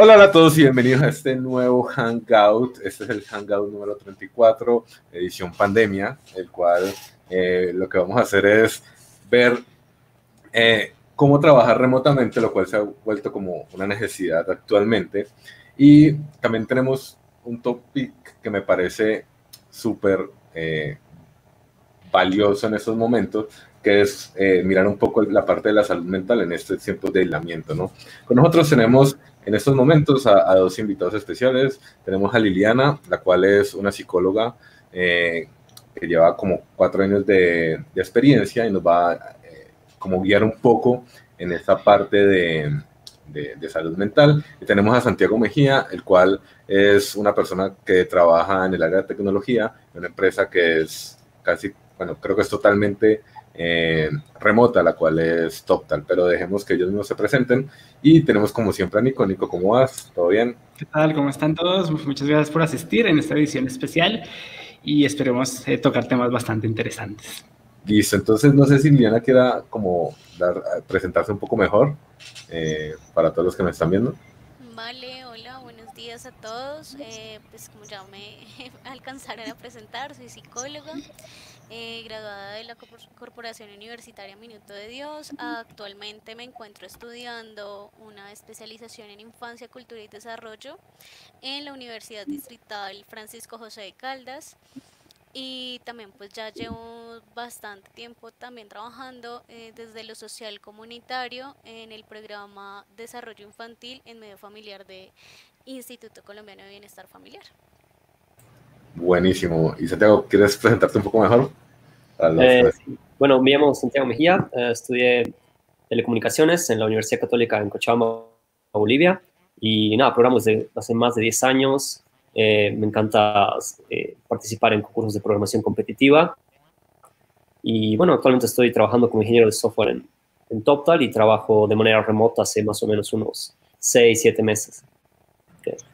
Hola a todos y bienvenidos a este nuevo Hangout. Este es el Hangout número 34, edición pandemia, el cual eh, lo que vamos a hacer es ver eh, cómo trabajar remotamente, lo cual se ha vuelto como una necesidad actualmente. Y también tenemos un topic que me parece súper eh, valioso en estos momentos, que es mirar un poco la parte de la salud mental en estos tiempos de aislamiento, ¿no? Con nosotros tenemos en estos momentos a, dos invitados especiales. Tenemos a Liliana, la cual es una psicóloga eh, que lleva como cuatro años de, experiencia y nos va a eh, como guiar un poco en esta parte de, de, salud mental. Y tenemos a Santiago Mejía, el cual es una persona que trabaja en el área de tecnología, una empresa que es casi, bueno, creo que es totalmente eh, remota, la cual es TopTal, pero dejemos que ellos mismos se presenten. Y tenemos como siempre a Nico. Nico, ¿cómo vas? ¿Todo bien? ¿Qué tal? ¿Cómo están todos? Muchas gracias por asistir en esta edición especial y esperemos eh, tocar temas bastante interesantes. Listo, entonces no sé si Liliana quiera como dar, presentarse un poco mejor eh, para todos los que me están viendo. Vale, hola, buenos días a todos. pues como ya me alcanzaron a presentar, soy psicóloga. Eh, graduada de la Corporación Universitaria Minuto de Dios. Actualmente me encuentro estudiando una especialización en infancia, cultura y desarrollo en la Universidad Distrital Francisco José de Caldas. Y también pues ya llevo bastante tiempo también trabajando eh, desde lo social comunitario en el programa Desarrollo Infantil en Medio Familiar de Instituto Colombiano de Bienestar Familiar. Buenísimo. Y Santiago, ¿quieres presentarte un poco mejor? Eh, bueno, me llamo Santiago Mejía, eh, estudié telecomunicaciones en la Universidad Católica en Cochabamba, Bolivia. Y nada, programas de hace más de 10 años. Eh, me encanta participar en concursos de programación competitiva. Y bueno, actualmente estoy trabajando como ingeniero de software en, en TopTal y trabajo de manera remota hace más o menos unos 6, 7 meses.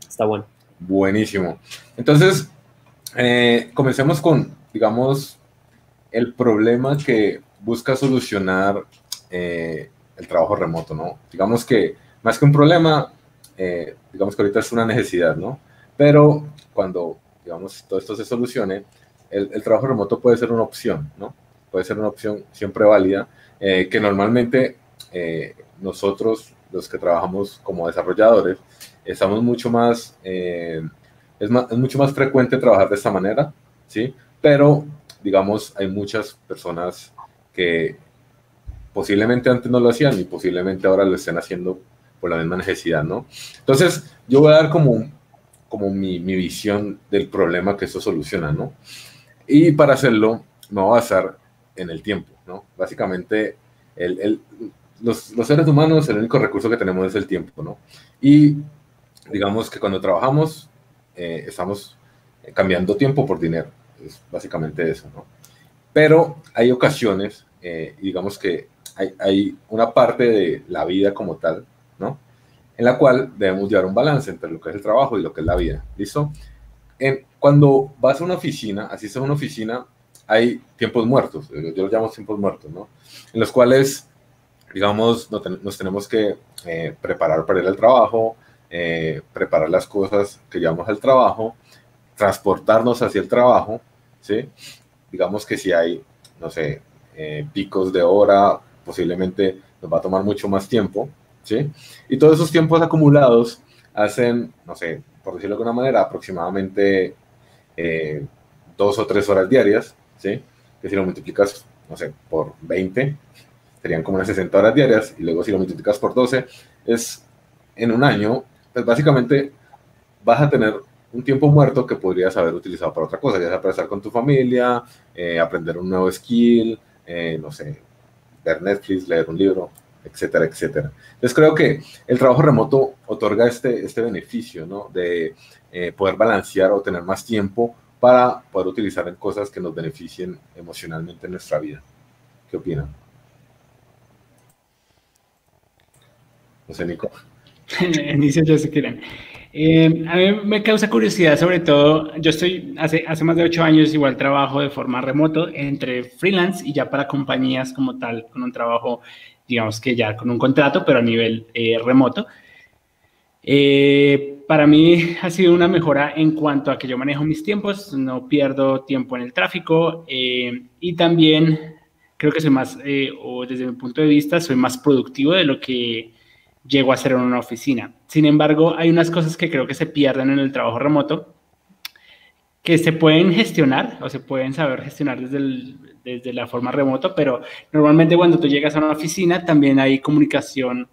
está bueno. Buenísimo. Entonces, eh, comencemos con, digamos, el problema que busca solucionar eh, el trabajo remoto, ¿no? Digamos que más que un problema, eh, digamos que ahorita es una necesidad, ¿no? Pero cuando, digamos, todo esto se solucione, el, trabajo remoto puede ser una opción, ¿no? Puede ser una opción siempre válida, que normalmente nosotros, los que trabajamos como desarrolladores, estamos mucho más es, mucho más frecuente trabajar de esta manera, ¿sí? Pero, digamos, hay muchas personas que posiblemente antes no lo hacían y posiblemente ahora lo estén haciendo por la misma necesidad, ¿no? Entonces, yo voy a dar como, como mi, mi visión del problema que esto soluciona, ¿no? Y para hacerlo, me voy a basar en el tiempo, ¿no? Básicamente, el, el, los, los, seres humanos, el único recurso que tenemos es el tiempo, ¿no? Y digamos que cuando trabajamos, eh, estamos cambiando tiempo por dinero. Es básicamente eso, ¿no? Pero hay ocasiones, eh, digamos que hay, hay, una parte de la vida como tal, ¿no? En la cual debemos llevar un balance entre lo que es el trabajo y lo que es la vida, ¿listo? En, cuando vas a una oficina, así es una oficina, hay tiempos muertos, yo los llamo tiempos muertos, ¿no? En los cuales, digamos, nos tenemos que eh, preparar para ir al trabajo, eh, preparar las cosas que llevamos al trabajo, transportarnos hacia el trabajo, ¿sí? Digamos que si hay, no sé, eh, picos de hora, posiblemente nos va a tomar mucho más tiempo, ¿sí? Y todos esos tiempos acumulados hacen, no sé, por decirlo de alguna manera, aproximadamente eh, dos o tres horas diarias, ¿sí? Que si lo multiplicas, no sé, por 20, serían como unas 60 horas diarias, y luego si lo multiplicas por 12, es en un año pues básicamente vas a tener un tiempo muerto que podrías haber utilizado para otra cosa, ya sea para estar con tu familia, eh, aprender un nuevo skill, eh, no sé, ver Netflix, leer un libro, etcétera, etcétera. Entonces creo que el trabajo remoto otorga este, este beneficio, ¿no? De eh, poder balancear o tener más tiempo para poder utilizar en cosas que nos beneficien emocionalmente en nuestra vida. ¿Qué opinan? No sé, Nico. Dice yo si quieren. Eh, a mí me causa curiosidad, sobre todo, yo estoy hace, hace más de ocho años igual trabajo de forma remoto entre freelance y ya para compañías como tal, con un trabajo, digamos que ya con un contrato, pero a nivel eh, remoto. Eh, para mí ha sido una mejora en cuanto a que yo manejo mis tiempos, no pierdo tiempo en el tráfico eh, y también creo que soy más, eh, o desde mi punto de vista, soy más productivo de lo que llego a hacer en una oficina. Sin embargo, hay unas cosas que creo que se pierden en el trabajo remoto que se pueden gestionar o se pueden saber gestionar desde, desde la forma remoto, pero normalmente cuando tú llegas a una oficina también hay comunicación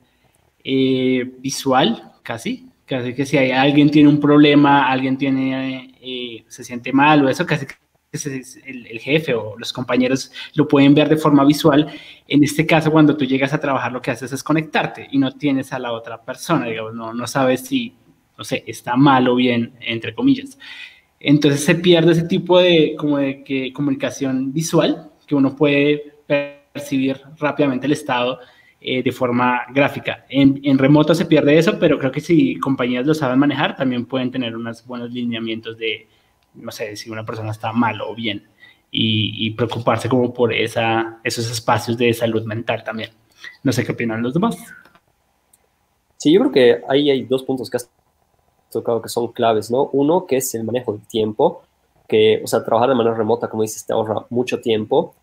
visual casi, casi que si hay, alguien tiene un problema, alguien tiene, eh, se siente mal o eso, casi que el, el, jefe o los compañeros lo pueden ver de forma visual. En este caso, cuando tú llegas a trabajar, lo que haces es conectarte y no tienes a la otra persona, digamos, no, no sabes si, no sé, está mal o bien, entre comillas. Entonces se pierde ese tipo de, como de comunicación visual que uno puede percibir rápidamente el estado eh, de forma gráfica. En, remoto se pierde eso, pero creo que si compañías lo saben manejar, también pueden tener unos buenos lineamientos de, no sé, si una persona está mal o bien, y, preocuparse como por esa, esos espacios de salud mental también. No sé qué opinan los demás. Sí, yo creo que ahí hay dos puntos que has tocado que son claves, ¿no? Uno, que es el manejo del tiempo, que, o sea, trabajar de manera remota, como dices, te ahorra mucho tiempo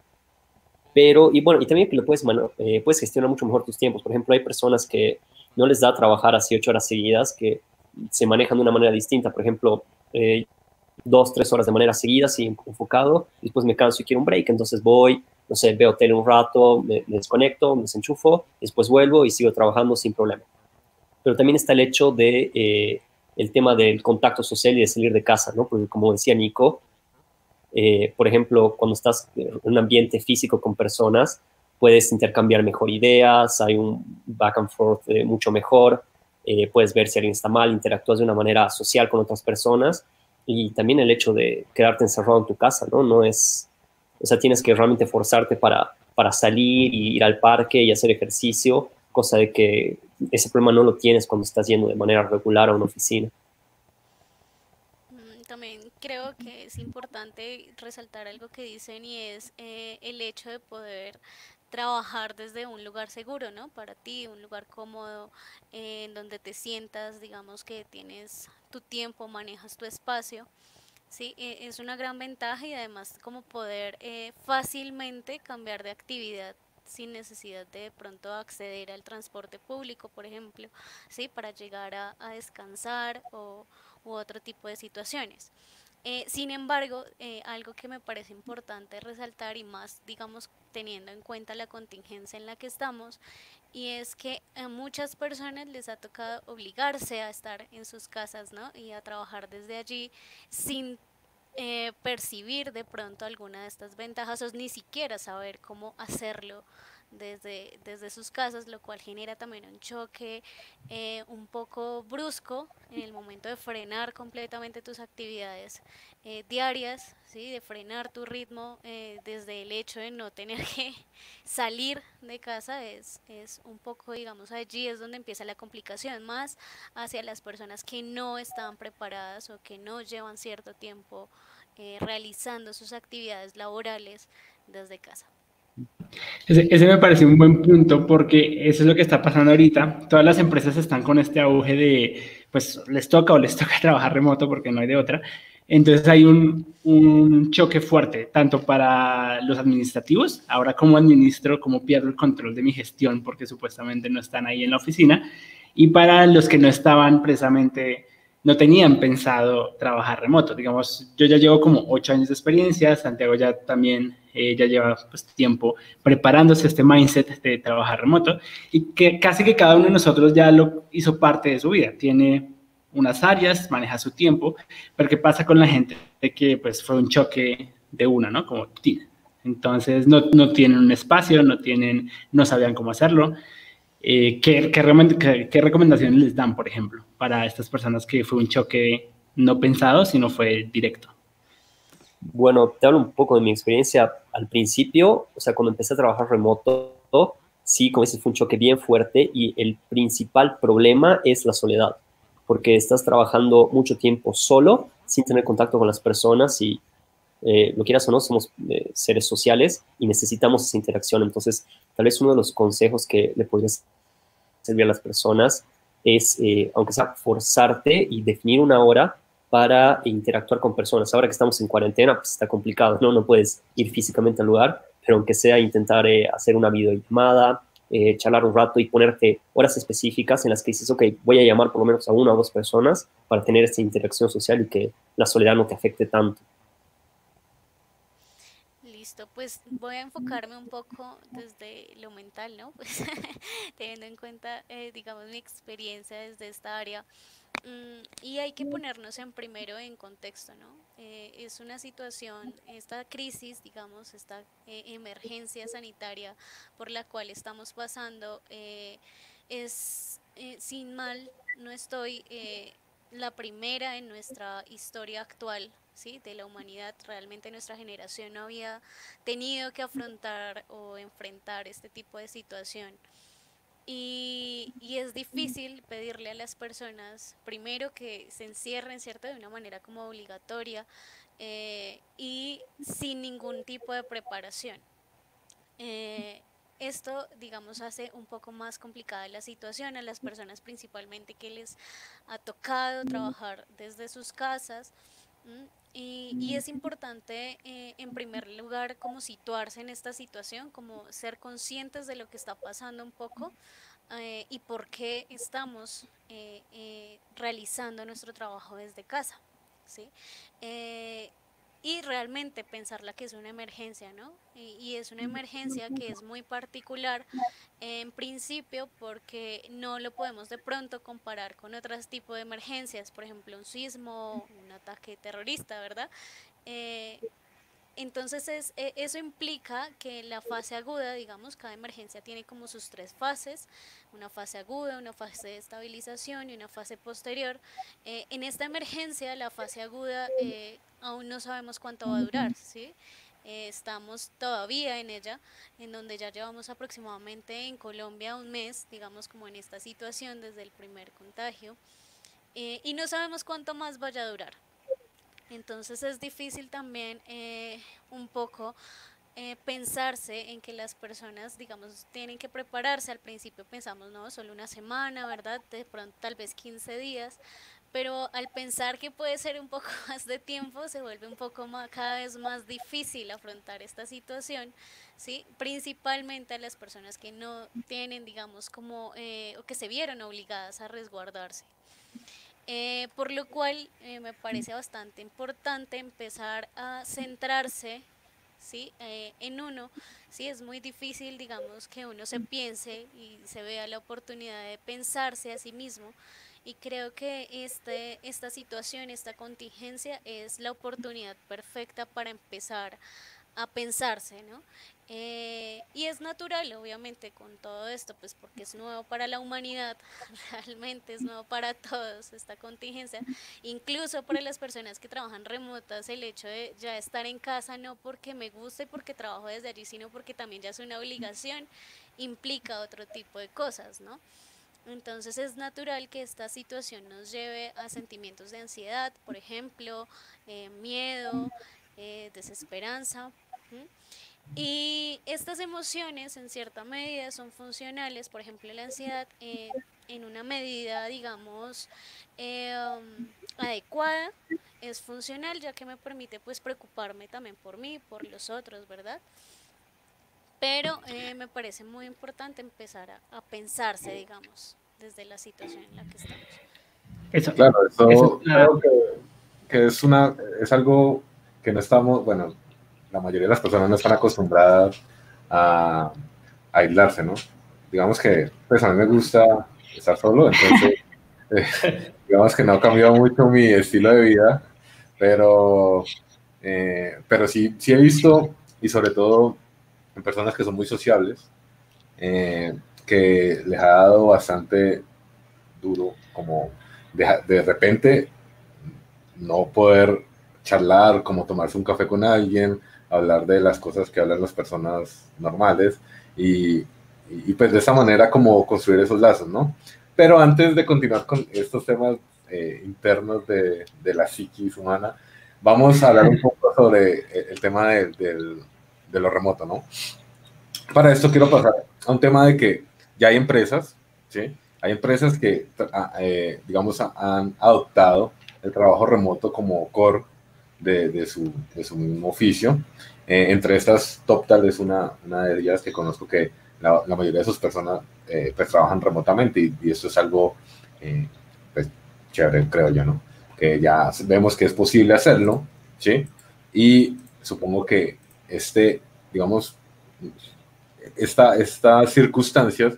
pero, y bueno, y también que lo puedes, eh, puedes gestionar mucho mejor tus tiempos. Por ejemplo, hay personas que no les da trabajar así ocho horas seguidas, que se manejan de una manera distinta. Por ejemplo, eh, dos, tres horas de manera seguida, así enfocado, después me canso y quiero un break, entonces voy, no sé, veo tele un rato, me, desconecto, me desenchufo, después vuelvo y sigo trabajando sin problema. Pero también está el hecho de eh, el tema del contacto social y de salir de casa, ¿no? Porque como decía Nico, eh, por ejemplo, cuando estás en un ambiente físico con personas, puedes intercambiar mejor ideas, hay un back and forth eh, mucho mejor, eh, puedes ver si alguien está mal, interactúas de una manera social con otras personas y también el hecho de quedarte encerrado en tu casa, ¿no? No es, o sea, tienes que realmente forzarte para, para salir y ir al parque y hacer ejercicio, cosa de que ese problema no lo tienes cuando estás yendo de manera regular a una oficina creo que es importante resaltar algo que dicen y es eh, el hecho de poder trabajar desde un lugar seguro, ¿no? Para ti, un lugar cómodo, eh, en donde te sientas, digamos que tienes tu tiempo, manejas tu espacio. Sí, e, es una gran ventaja y además como poder eh, fácilmente cambiar de actividad sin necesidad de, de pronto acceder al transporte público, por ejemplo, sí, para llegar a, descansar o u otro tipo de situaciones. Eh, sin embargo, eh, algo que me parece importante resaltar y más, digamos, teniendo en cuenta la contingencia en la que estamos, y es que a muchas personas les ha tocado obligarse a estar en sus casas, ¿no? Y a trabajar desde allí sin eh, percibir de pronto alguna de estas ventajas o ni siquiera saber cómo hacerlo desde, desde sus casas, lo cual genera también un choque eh, un poco brusco en el momento de frenar completamente tus actividades eh, diarias, ¿sí? de frenar tu ritmo eh, desde el hecho de no tener que salir de casa, es, es un poco, digamos, allí es donde empieza la complicación, más hacia las personas que no están preparadas o que no llevan cierto tiempo realizando sus actividades laborales desde casa. Ese, me parece un buen punto porque eso es lo que está pasando ahorita. Todas las empresas están con este auge de, pues les toca o les toca trabajar remoto porque no hay de otra. Entonces hay un, choque fuerte, tanto para los administrativos, ahora como administro, como pierdo el control de mi gestión porque supuestamente no están ahí en la oficina, y para los que no estaban precisamente no tenían pensado trabajar remoto. Digamos, yo ya llevo como ocho años de experiencia, Santiago ya también eh, ya lleva pues, tiempo preparándose este mindset de trabajar remoto y que casi que cada uno de nosotros ya lo hizo parte de su vida. Tiene unas áreas, maneja su tiempo, pero ¿qué pasa con la gente de que pues fue un choque de una, ¿no? Como Entonces no, no tienen un espacio, no tienen, no sabían cómo hacerlo. Eh, ¿qué, qué, recomendaciones les dan, por ejemplo, para estas personas que fue un choque no pensado, sino fue directo? Bueno, te hablo un poco de mi experiencia al principio, o sea, cuando empecé a trabajar remoto, sí, como dices, fue un choque bien fuerte y el principal problema es la soledad, porque estás trabajando mucho tiempo solo, sin tener contacto con las personas y eh, lo quieras o no, somos eh, seres sociales y necesitamos esa interacción. Entonces, tal vez uno de los consejos que le podría servir a las personas es, eh, aunque sea forzarte y definir una hora para interactuar con personas. Ahora que estamos en cuarentena, pues está complicado, ¿no? No puedes ir físicamente al lugar, pero aunque sea intentar eh, hacer una videollamada, eh, charlar un rato y ponerte horas específicas en las que dices, ok, voy a llamar por lo menos a una o dos personas para tener esta interacción social y que la soledad no te afecte tanto. Pues voy a enfocarme un poco desde lo mental, ¿no? Pues teniendo en cuenta, eh, digamos, mi experiencia desde esta área. Mm, y hay que ponernos en primero en contexto, ¿no? Eh, es una situación, esta crisis, digamos, esta eh, emergencia sanitaria por la cual estamos pasando, es sin mal, no estoy la primera en nuestra historia actual, De la humanidad, realmente nuestra generación no había tenido que afrontar o enfrentar este tipo de situación. Y, es difícil pedirle a las personas, primero, que se encierren, ¿cierto?, de una manera como obligatoria eh, y sin ningún tipo de preparación. Eh, esto, digamos, hace un poco más complicada la situación a las personas principalmente que les ha tocado trabajar desde sus casas. Y, es importante, eh, en primer lugar, como situarse en esta situación, como ser conscientes de lo que está pasando un poco eh, y por qué estamos eh, realizando nuestro trabajo desde casa. ¿sí? Y realmente pensarla que es una emergencia, ¿no? Y, es una emergencia que es muy particular en principio porque no lo podemos de pronto comparar con otros tipos de emergencias, por ejemplo un sismo, un ataque terrorista, ¿verdad? Eh, entonces es, e, eso implica que la fase aguda, digamos, cada emergencia tiene como sus tres fases, una fase aguda, una fase de estabilización y una fase posterior. Eh, en esta emergencia, la fase aguda eh, aún no sabemos cuánto va a durar, ¿sí? Eh, estamos todavía en ella, en donde ya llevamos aproximadamente en Colombia un mes, digamos como en esta situación desde el primer contagio, y no sabemos cuánto más vaya a durar. Entonces es difícil también eh, un poco eh, pensarse en que las personas, digamos, tienen que prepararse. Al principio pensamos, no, solo una semana, ¿verdad? De pronto tal vez 15 días. Pero al pensar que puede ser un poco más de tiempo, se vuelve un poco más, cada vez más difícil afrontar esta situación, ¿sí? Principalmente a las personas que no tienen, digamos, como, eh, o que se vieron obligadas a resguardarse. Eh, por lo cual eh, me parece bastante importante empezar a centrarse ¿sí? Eh, en uno. Sí, es muy difícil, digamos, que uno se piense y se vea la oportunidad de pensarse a sí mismo. Y creo que este, esta situación, esta contingencia es la oportunidad perfecta para empezar a pensarse, ¿no? Eh, y es natural, obviamente, con todo esto, pues porque es nuevo para la humanidad, realmente es nuevo para todos esta contingencia, incluso para las personas que trabajan remotas, el hecho de ya estar en casa, no porque me guste, porque trabajo desde allí, sino porque también ya es una obligación, implica otro tipo de cosas, ¿no? Entonces es natural que esta situación nos lleve a sentimientos de ansiedad, por ejemplo, eh, miedo, eh, desesperanza. Y estas emociones en cierta medida son funcionales, por ejemplo la ansiedad eh, en una medida, digamos, em, adecuada, es funcional ya que me permite pues preocuparme también por mí, por los otros, ¿verdad? Pero eh, me parece muy importante empezar a, pensarse, digamos, desde la situación en la que estamos. Eso, claro, eso, creo que, que, es, una, es algo que no estamos, bueno, la mayoría de las personas no están acostumbradas a, aislarse, ¿no? Digamos que, pues a mí me gusta estar solo, entonces, eh, digamos que no ha cambiado mucho mi estilo de vida, pero, eh, pero sí, sí he visto, y sobre todo en personas que son muy sociables, eh, que les ha dado bastante duro, como de, de repente no poder charlar, como tomarse un café con alguien, hablar de las cosas que hablan las personas normales y, pues de esa manera como construir esos lazos, ¿no? Pero antes de continuar con estos temas eh, internos de, de, la psiquis humana, vamos a hablar un poco sobre el tema de, de, lo remoto, ¿no? Para esto quiero pasar a un tema de que ya hay empresas, ¿sí? hay empresas que, eh, digamos, han adoptado el trabajo remoto como core de, de, su, de su, mismo oficio. Eh, entre estas, TopTal es una, una, de ellas que conozco que la, la mayoría de sus personas eh, pues trabajan remotamente y, y, esto es algo eh, pues, chévere, creo yo, ¿no? Que ya vemos que es posible hacerlo, ¿sí? Y supongo que este, digamos, esta, estas circunstancias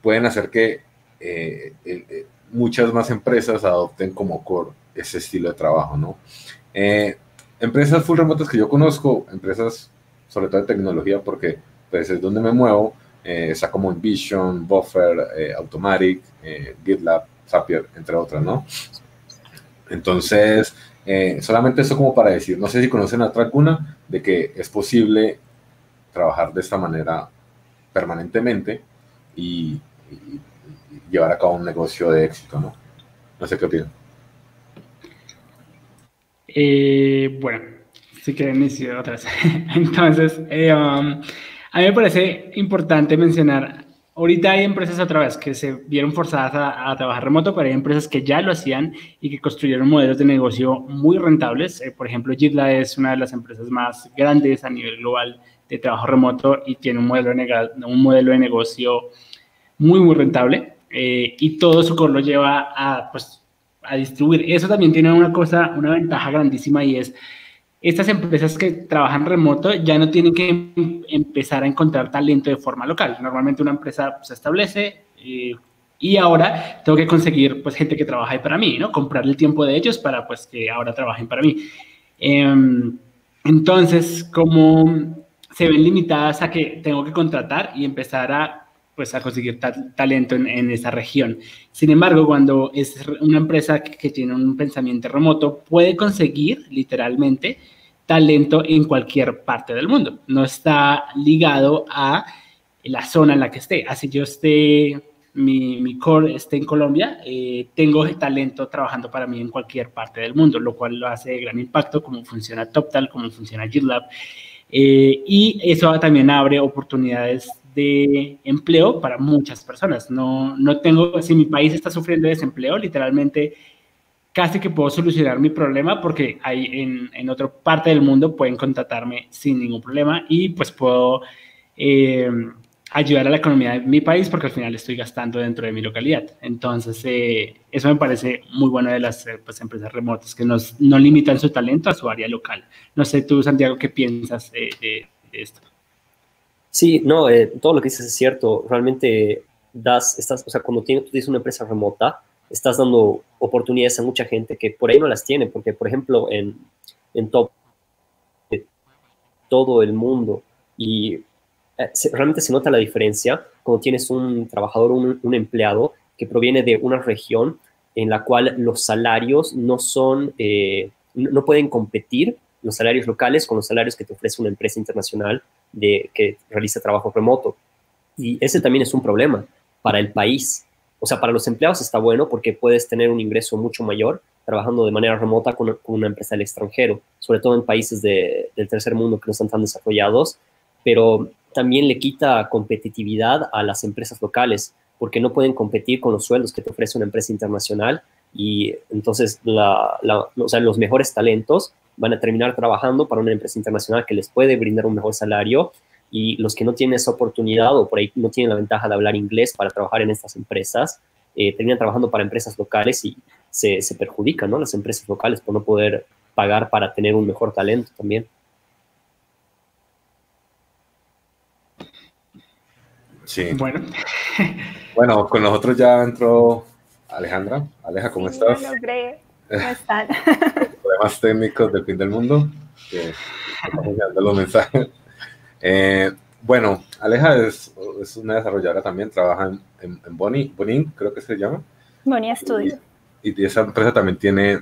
pueden hacer que eh, eh, muchas más empresas adopten como core ese estilo de trabajo, ¿no? Eh, empresas full remotas que yo conozco, empresas sobre todo de tecnología, porque pues es donde me muevo, eh, está como Envision, Buffer, eh, Automatic, eh, GitLab, Zapier, entre otras, ¿no? Entonces, solamente eso como para decir, no sé si conocen otra alguna, de que es posible trabajar de esta manera permanentemente y, y llevar a cabo un negocio de éxito, ¿no? No sé qué opinan. Eh, bueno, si quieren decir otras. Entonces, eh, um, a mí me parece importante mencionar, ahorita hay empresas otra vez que se vieron forzadas a, a, trabajar remoto, pero hay empresas que ya lo hacían y que construyeron modelos de negocio muy rentables. Eh, por ejemplo, Jitla es una de las empresas más grandes a nivel global de trabajo remoto y tiene un modelo de, un modelo de negocio muy, muy rentable. Eh, y todo su lo lleva a, pues, a distribuir. Eso también tiene una cosa, una ventaja grandísima y es estas empresas que trabajan remoto ya no tienen que empezar a encontrar talento de forma local. Normalmente una empresa se establece eh, y ahora tengo que conseguir pues gente que trabaje para mí, ¿no? Comprar el tiempo de ellos para pues que ahora trabajen para mí. Eh, entonces, como se ven limitadas a que tengo que contratar y empezar a pues a conseguir ta talento en, esa región. Sin embargo, cuando es una empresa que, que, tiene un pensamiento remoto, puede conseguir literalmente talento en cualquier parte del mundo. No está ligado a la zona en la que esté. Así yo esté, mi, mi core esté en Colombia, eh, tengo talento trabajando para mí en cualquier parte del mundo, lo cual lo hace de gran impacto, como funciona TopTal, como funciona GitLab. Eh, y eso también abre oportunidades de empleo para muchas personas. No, no tengo, si mi país está sufriendo desempleo, literalmente casi que puedo solucionar mi problema porque hay en, en otra parte del mundo pueden contratarme sin ningún problema y pues puedo eh, ayudar a la economía de mi país porque al final estoy gastando dentro de mi localidad. Entonces, eh, eso me parece muy bueno de las eh, pues, empresas remotas que nos, no limitan su talento a su área local. No sé tú, Santiago, ¿qué piensas de, de esto? Sí, no, eh, todo lo que dices es cierto. Realmente das, estás, o sea, cuando tienes, tú tienes una empresa remota, estás dando oportunidades a mucha gente que por ahí no las tiene, porque, por ejemplo, en, en top todo el mundo y eh, realmente se nota la diferencia cuando tienes un trabajador, un, un, empleado que proviene de una región en la cual los salarios no son, eh, no pueden competir los salarios locales con los salarios que te ofrece una empresa internacional de, que realiza trabajo remoto. Y ese también es un problema para el país. O sea, para los empleados está bueno porque puedes tener un ingreso mucho mayor trabajando de manera remota con, una empresa del extranjero, sobre todo en países de, del tercer mundo que no están tan desarrollados, pero también le quita competitividad a las empresas locales porque no pueden competir con los sueldos que te ofrece una empresa internacional y entonces la, o sea, los mejores talentos van a terminar trabajando para una empresa internacional que les puede brindar un mejor salario y los que no tienen esa oportunidad o por ahí no tienen la ventaja de hablar inglés para trabajar en estas empresas, eh, terminan trabajando para empresas locales y se, se perjudican, ¿no? Las empresas locales por no poder pagar para tener un mejor talento también. Sí. Bueno. bueno, con nosotros ya entró Alejandra. Aleja, ¿cómo sí, estás? Lo logré. ¿Cómo están? Problemas técnicos del fin del mundo. Que los mensajes. Eh, bueno, Aleja es, es, una desarrolladora también, trabaja en, en, en Boni, Bonin, creo que se llama. Boni Studio. Y, y, esa empresa también tiene,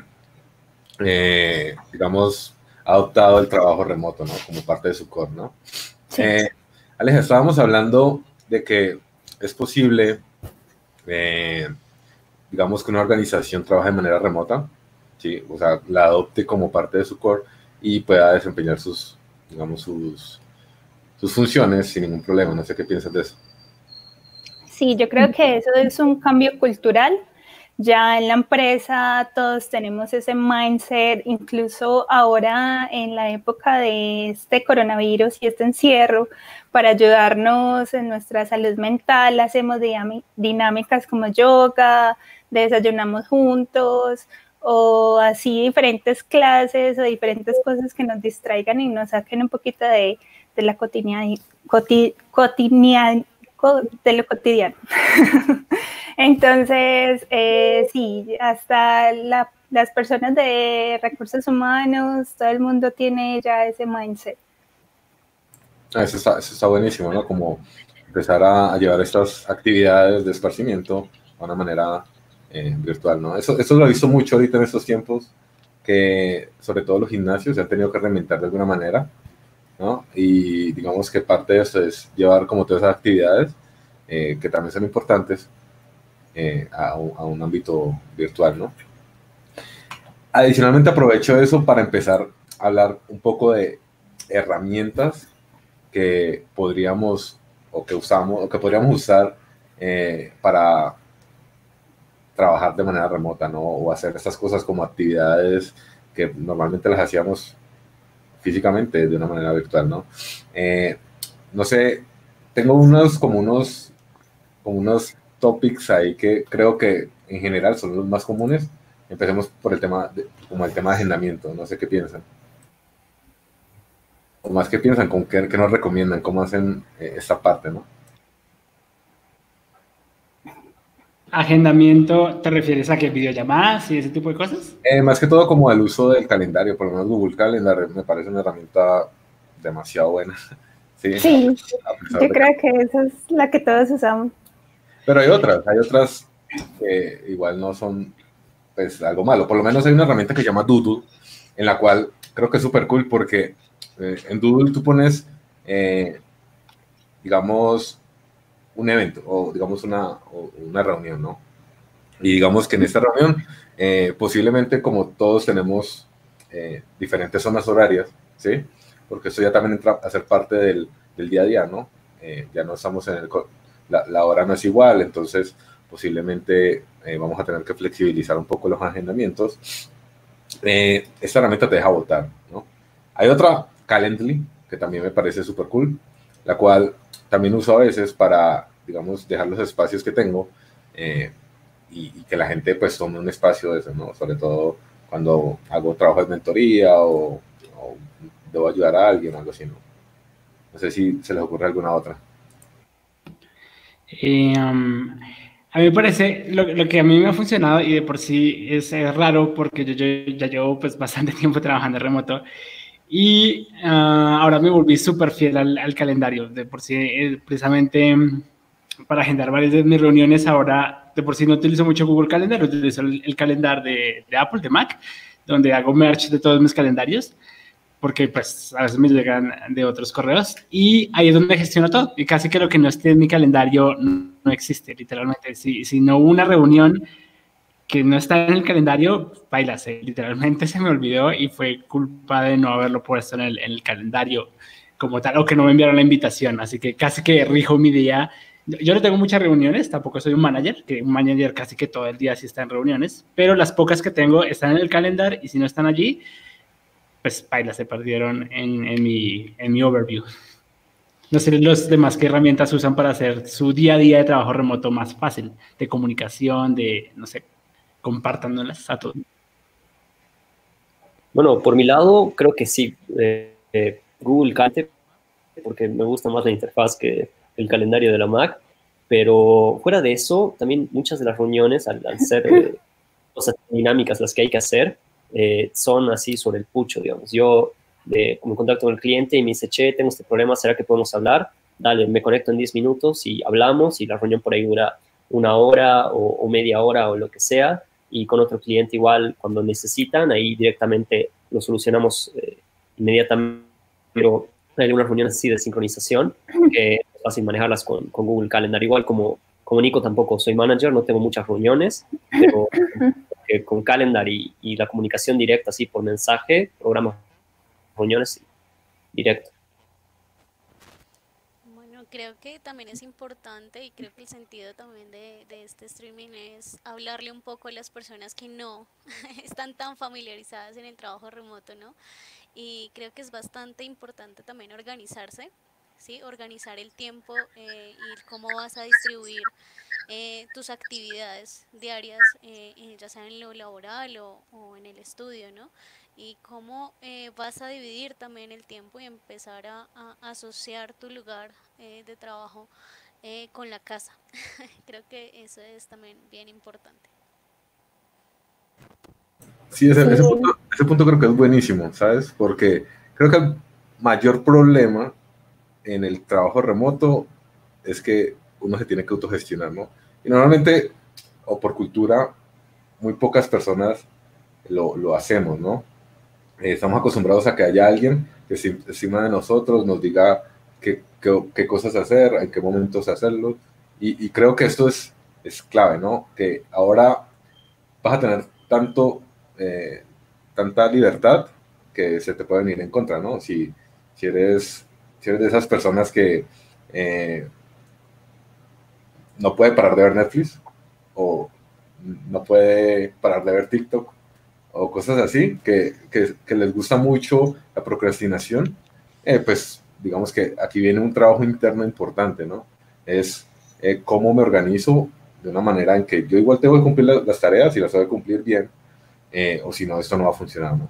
eh, digamos, adoptado el trabajo remoto, ¿no? Como parte de su core, ¿no? Sí. Eh, Aleja, estábamos hablando de que es posible, eh, digamos, que una organización trabaje de manera remota, ¿sí? O sea, la adopte como parte de su core y pueda desempeñar sus, digamos, sus, sus funciones sin ningún problema. No sé qué piensas de eso. Sí, yo creo que eso es un cambio cultural. Ya en la empresa todos tenemos ese mindset, incluso ahora en la época de este coronavirus y este encierro, para ayudarnos en nuestra salud mental, hacemos dinámicas como yoga, desayunamos juntos o así diferentes clases o diferentes cosas que nos distraigan y nos saquen un poquito de, la cotidianidad, de lo cotidiano. Entonces, eh, sí, hasta las personas de recursos humanos, todo el mundo tiene ya ese mindset. Ah, eso, está, buenísimo, ¿no? Como empezar a, llevar estas actividades de esparcimiento de una manera eh, virtual, ¿no? Eso, eso lo he visto mucho ahorita en estos tiempos, que sobre todo los gimnasios se han tenido que reinventar de alguna manera y digamos que parte de eso es llevar como todas esas actividades, eh, que también son importantes, eh, a, un, ámbito virtual, ¿no? Adicionalmente aprovecho eso para empezar a hablar un poco de herramientas que podríamos o que usamos o que podríamos usar para trabajar de manera remota, ¿no? O hacer estas cosas como actividades que normalmente las hacíamos físicamente de una manera virtual, ¿no? Eh, no sé, tengo unos como unos como unos topics ahí que creo que en general son los más comunes. Empecemos por el tema como el tema de agendamiento, no sé qué piensan. O más qué piensan, con qué, qué nos recomiendan, cómo hacen eh, esta parte, ¿no? Agendamiento, ¿te refieres a qué videollamadas y ese tipo de cosas? Eh, más que todo como el uso del calendario, por lo menos Google Calendar me parece una herramienta demasiado buena. Sí, sí yo creo que esa es la que todos usamos. Pero hay otras, hay otras que igual no son pues algo malo. Por lo menos hay una herramienta que se llama Doodle, en la cual creo que es súper cool porque eh, en Doodle tú pones, eh, digamos, un evento o digamos una, una reunión, ¿no? Y digamos que en esta reunión, eh, posiblemente como todos tenemos eh, diferentes zonas horarias, ¿sí? Porque eso ya también entra a ser parte del, del día a día, ¿no? Eh, ya no estamos en el... La, la, hora no es igual, entonces posiblemente vamos a tener que flexibilizar un poco los agendamientos. esta herramienta te deja votar, ¿no? Hay otra, Calendly, que también me parece súper cool, la cual también uso a veces para, digamos, dejar los espacios que tengo eh, y, que la gente pues tome un espacio de eso, ¿no? Sobre todo cuando hago trabajo de mentoría o, debo ayudar a alguien o algo así, ¿no? No sé si se les ocurre alguna otra. Eh, um, a mí me parece, lo, lo, que a mí me ha funcionado y de por sí es, raro porque yo, yo, ya llevo pues bastante tiempo trabajando remoto y ah, ahora me volví súper fiel al, calendario. De por sí, eh, precisamente mm, para agendar varias de mis reuniones, ahora de por sí no utilizo mucho Google Calendar, utilizo el, calendario de, de, Apple, de Mac, donde hago merch de todos mis calendarios, porque pues a veces me llegan de otros correos. Y ahí es donde gestiono todo. Y casi que lo que no esté en mi calendario no, existe, literalmente. Si, si no hubo una reunión que no está en el calendario, baila, literalmente se me olvidó y fue culpa de no haberlo puesto en el, calendario como tal, o que no me enviaron la invitación, así que casi que rijo mi día. Yo no tengo muchas reuniones, tampoco soy un manager, que un manager casi que todo el día sí está en reuniones, pero las pocas que tengo están en el calendario y si no están allí, pues baila, se perdieron en, en, mi, en mi overview. No sé los demás qué herramientas usan para hacer su día a día de trabajo remoto más fácil, de comunicación, de, no sé, compártanlas a todos. Bueno, por mi lado, creo que sí. Eh, eh, Google Calendar, porque me gusta más la interfaz que el calendario de la Mac. Pero fuera de eso, también muchas de las reuniones, al, ser eh, cosas dinámicas las que hay que hacer, son así sobre el pucho, digamos. Yo me contacto con el cliente y me dice, che, tengo este problema, ¿será que podemos hablar? Dale, me conecto en 10 minutos y hablamos y la reunión por ahí dura una hora o media hora o lo que sea y con otro cliente igual cuando necesitan, ahí directamente lo solucionamos eh, inmediatamente, pero hay algunas reuniones así de sincronización que es fácil manejarlas con, con, Google Calendar. Igual como, como Nico tampoco soy manager, no tengo muchas reuniones, pero con Calendar y, y, la comunicación directa así por mensaje, programas reuniones directo. Creo que también es importante y creo que el sentido también de, de, este streaming es hablarle un poco a las personas que no están tan familiarizadas en el trabajo remoto, ¿no? Y creo que es bastante importante también organizarse, ¿sí? Organizar el tiempo eh, y cómo vas a distribuir eh, tus actividades diarias, eh, ya sea en lo laboral o, o en el estudio, ¿no? Y cómo eh, vas a dividir también el tiempo y empezar a, asociar tu lugar eh, de trabajo eh, con la casa. creo que eso es también bien importante. Sí, ese, ese, punto, ese, punto, creo que es buenísimo, ¿sabes? Porque creo que el mayor problema en el trabajo remoto es que uno se tiene que autogestionar, ¿no? Y normalmente, o por cultura, muy pocas personas lo, lo hacemos, ¿no? Eh, estamos acostumbrados a que haya alguien que encima de nosotros nos diga qué, qué, cosas hacer, en qué momentos hacerlo. Y, y, creo que esto es, es clave, ¿no? Que ahora vas a tener tanto, eh, tanta libertad que se te puede venir en contra, ¿no? Si, si, eres, si eres de esas personas que eh, no puede parar de ver Netflix o no puede parar de ver TikTok o cosas así, que, que, que les gusta mucho la procrastinación, eh, pues digamos que aquí viene un trabajo interno importante, ¿no? Es eh, cómo me organizo de una manera en que yo igual tengo que cumplir las, tareas y las tengo que cumplir bien, eh, o si no, esto no va a funcionar, ¿no?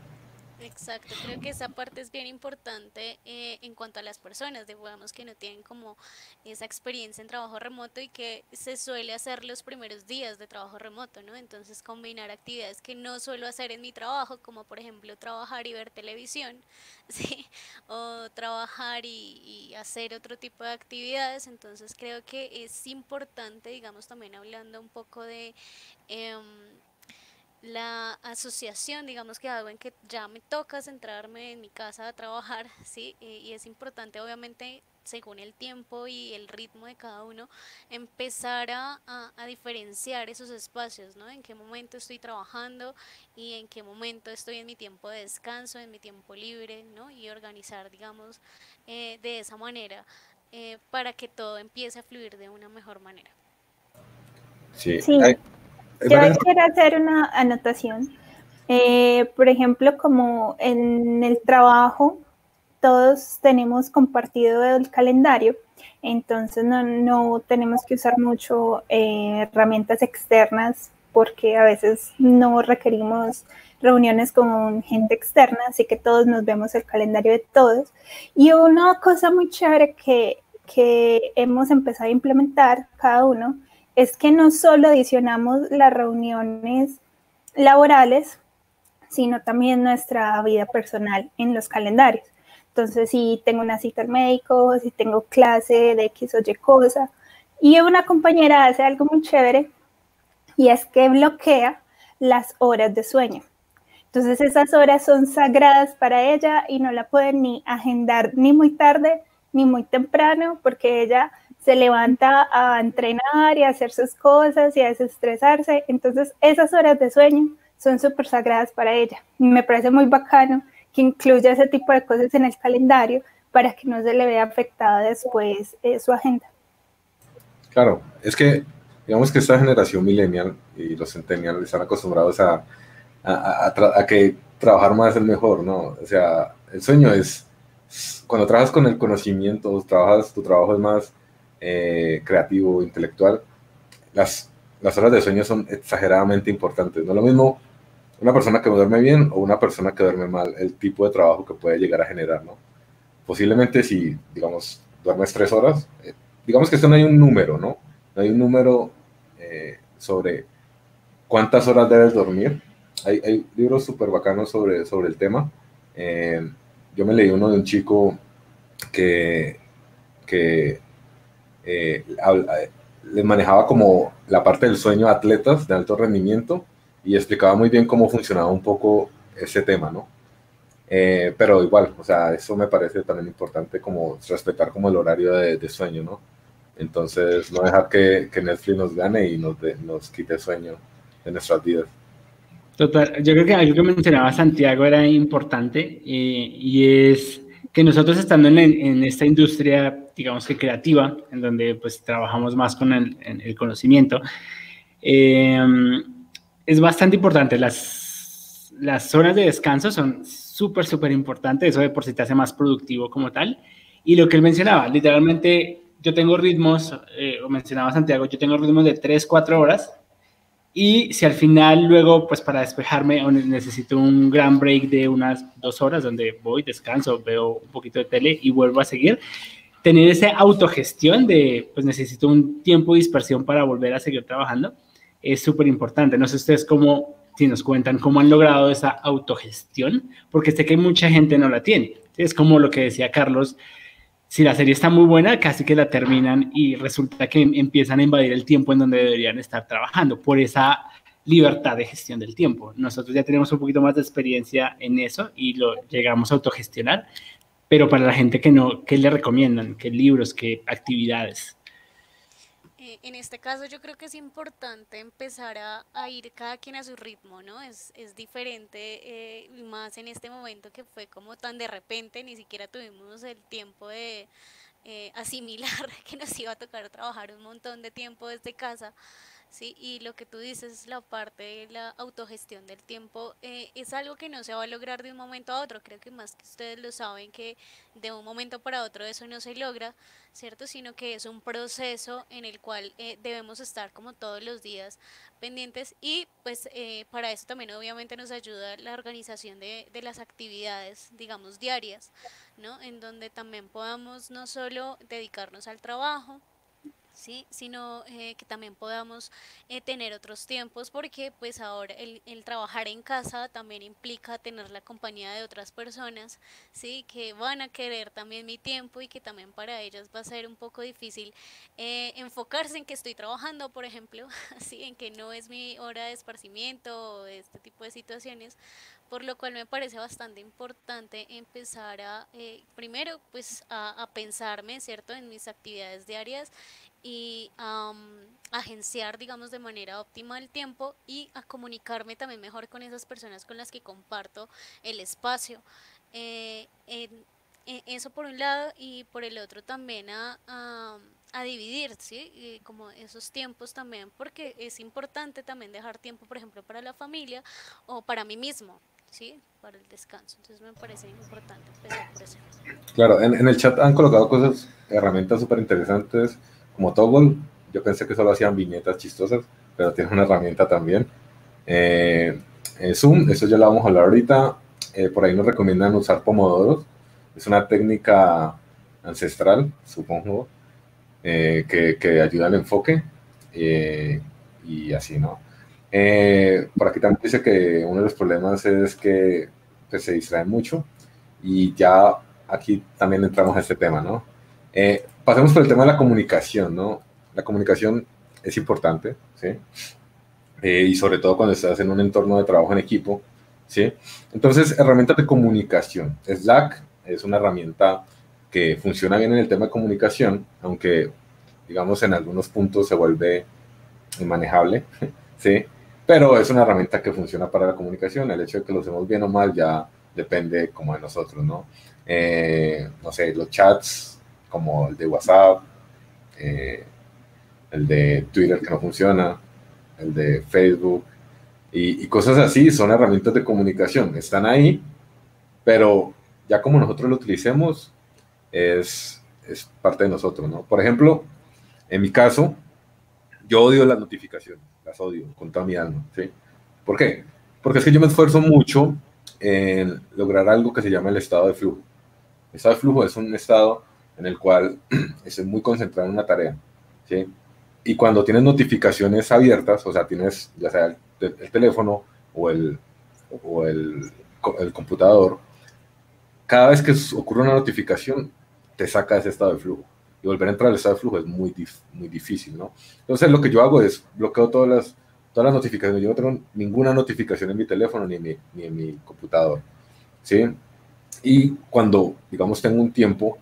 Exacto, creo que esa parte es bien importante eh, en cuanto a las personas, digamos que no tienen como esa experiencia en trabajo remoto y que se suele hacer los primeros días de trabajo remoto, ¿no? Entonces combinar actividades que no suelo hacer en mi trabajo, como por ejemplo trabajar y ver televisión, ¿sí? O trabajar y, y hacer otro tipo de actividades, entonces creo que es importante, digamos, también hablando un poco de... Eh, la asociación, digamos que hago en que ya me toca centrarme en mi casa a trabajar, ¿sí? Y es importante, obviamente, según el tiempo y el ritmo de cada uno, empezar a, a, a, diferenciar esos espacios, ¿no? En qué momento estoy trabajando y en qué momento estoy en mi tiempo de descanso, en mi tiempo libre, ¿no? Y organizar, digamos, eh, de esa manera eh, para que todo empiece a fluir de una mejor manera. Sí. sí. Yo quiero hacer una anotación. Eh, por ejemplo, como en el trabajo, todos tenemos compartido el calendario, entonces no, no tenemos que usar mucho eh, herramientas externas porque a veces no requerimos reuniones con gente externa, así que todos nos vemos el calendario de todos. Y una cosa muy chévere que, que hemos empezado a implementar cada uno es que no solo adicionamos las reuniones laborales, sino también nuestra vida personal en los calendarios. Entonces, si tengo una cita al médico, si tengo clase de X o Y cosa, y una compañera hace algo muy chévere, y es que bloquea las horas de sueño. Entonces, esas horas son sagradas para ella y no la pueden ni agendar ni muy tarde ni muy temprano, porque ella se levanta a entrenar y a hacer sus cosas y a desestresarse. Entonces, esas horas de sueño son súper sagradas para ella. Me parece muy bacano que incluya ese tipo de cosas en el calendario para que no se le vea afectada después eh, su agenda. Claro, es que digamos que esta generación millennial y los centennials están acostumbrados a, a, a, a que trabajar más es mejor, ¿no? O sea, el sueño es, cuando trabajas con el conocimiento, trabajas, tu trabajo es más eh, creativo, intelectual, las, las horas de sueño son exageradamente importantes. No lo mismo una persona que duerme bien o una persona que duerme mal, el tipo de trabajo que puede llegar a generar, ¿no? Posiblemente si, digamos, duermes tres horas, eh, digamos que esto no hay un número, ¿no? No hay un número eh, sobre cuántas horas debes dormir. Hay, hay libros súper bacanos sobre, sobre el tema. Eh, yo me leí uno de un chico que, que eh, eh, les manejaba como la parte del sueño a atletas de alto rendimiento y explicaba muy bien cómo funcionaba un poco ese tema, ¿no? Eh, pero igual, o sea, eso me parece también importante como respetar como el horario de, de sueño, ¿no? Entonces, no dejar que, que Netflix nos gane y nos, de, nos quite sueño de nuestras vidas. Total, yo creo que algo que mencionaba Santiago era importante eh, y es que nosotros estando en, esta industria, digamos que creativa, en donde pues trabajamos más con el, el conocimiento, eh, es bastante importante. Las, las horas de descanso son súper, súper importantes. Eso de por sí te hace más productivo como tal. Y lo que él mencionaba, literalmente yo tengo ritmos, eh, mencionaba Santiago, yo tengo ritmos de 3, 4 horas y si al final luego, pues para despejarme, necesito un gran break de unas dos horas donde voy, descanso, veo un poquito de tele y vuelvo a seguir, tener esa autogestión de, pues necesito un tiempo de dispersión para volver a seguir trabajando, es súper importante. No sé ustedes cómo, si nos cuentan cómo han logrado esa autogestión, porque sé que mucha gente no la tiene. Es como lo que decía Carlos, si la serie está muy buena, casi que la terminan y resulta que empiezan a invadir el tiempo en donde deberían estar trabajando por esa libertad de gestión del tiempo. Nosotros ya tenemos un poquito más de experiencia en eso y lo llegamos a autogestionar, pero para la gente que no, ¿qué le recomiendan? ¿Qué libros? ¿Qué actividades? Eh, en este caso yo creo que es importante empezar a, ir cada quien a su ritmo, ¿no? Es, es diferente, eh, más en este momento que fue como tan de repente, ni siquiera tuvimos el tiempo de eh, asimilar que nos iba a tocar trabajar un montón de tiempo desde casa. Sí, y lo que tú dices, la parte de la autogestión del tiempo, eh, es algo que no se va a lograr de un momento a otro. Creo que más que ustedes lo saben que de un momento para otro eso no se logra, ¿cierto? Sino que es un proceso en el cual eh, debemos estar como todos los días pendientes y pues eh, para eso también obviamente nos ayuda la organización de, de las actividades, digamos, diarias, ¿no? En donde también podamos no solo dedicarnos al trabajo, ¿sí? sino eh, que también podamos eh, tener otros tiempos porque pues ahora el, trabajar en casa también implica tener la compañía de otras personas ¿sí? que van a querer también mi tiempo y que también para ellas va a ser un poco difícil eh, enfocarse en que estoy trabajando por ejemplo ¿sí? en que no es mi hora de esparcimiento o este tipo de situaciones por lo cual me parece bastante importante empezar a, primero, pues a, a, pensarme, ¿cierto?, en mis actividades diarias y a agenciar, digamos, de manera óptima el tiempo y a comunicarme también mejor con esas personas con las que comparto el espacio. Eh, eso por un lado y por el otro también a, a, dividir, ¿sí? como esos tiempos también, porque es importante también dejar tiempo, por ejemplo, para la familia o para mí mismo, ¿sí? Para el descanso. Entonces me parece importante empezar por eso. Claro, en, en el chat han colocado cosas, herramientas súper interesantes como Toggle. Yo pensé que solo hacían viñetas chistosas, pero tiene una herramienta también. Eh, eh, Zoom, eso ya lo vamos a hablar ahorita. Eh, por ahí nos recomiendan usar pomodoros. Es una técnica ancestral, supongo, que, que, ayuda al enfoque y así, ¿no? por aquí también dice que uno de los problemas es que pues, se distrae mucho y ya aquí también entramos a este tema, ¿no? Pasemos por el tema de la comunicación, ¿no? La comunicación es importante, ¿sí? Eh, y sobre todo cuando estás en un entorno de trabajo en equipo, ¿sí? Entonces, herramientas de comunicación. Slack es una herramienta que funciona bien en el tema de comunicación, aunque, digamos, en algunos puntos se vuelve inmanejable, ¿sí? Pero es una herramienta que funciona para la comunicación. El hecho de que lo hacemos bien o mal ya depende como de nosotros, ¿no? Eh, no sé, los chats como el de WhatsApp, eh, el de Twitter que no funciona, el de Facebook y, cosas así, son herramientas de comunicación, están ahí, pero ya como nosotros lo utilicemos, es, es parte de nosotros, ¿no? Por ejemplo, en mi caso, yo odio las notificaciones, las odio con toda mi alma, ¿sí? ¿Por qué? Porque es que yo me esfuerzo mucho en lograr algo que se llama el estado de flujo. El estado de flujo es un estado en el cual estoy muy concentrado en una tarea, ¿sí? Y cuando tienes notificaciones abiertas, o sea, tienes ya sea el, teléfono o, el, o el, el, computador, cada vez que ocurre una notificación, te saca de ese estado de flujo. Y volver a entrar al estado de flujo es muy, muy difícil, ¿no? Entonces, lo que yo hago es bloqueo todas las, todas las notificaciones. Yo no tengo ninguna notificación en mi teléfono ni en mi, ni en mi computador, ¿sí? Y cuando, digamos, tengo un tiempo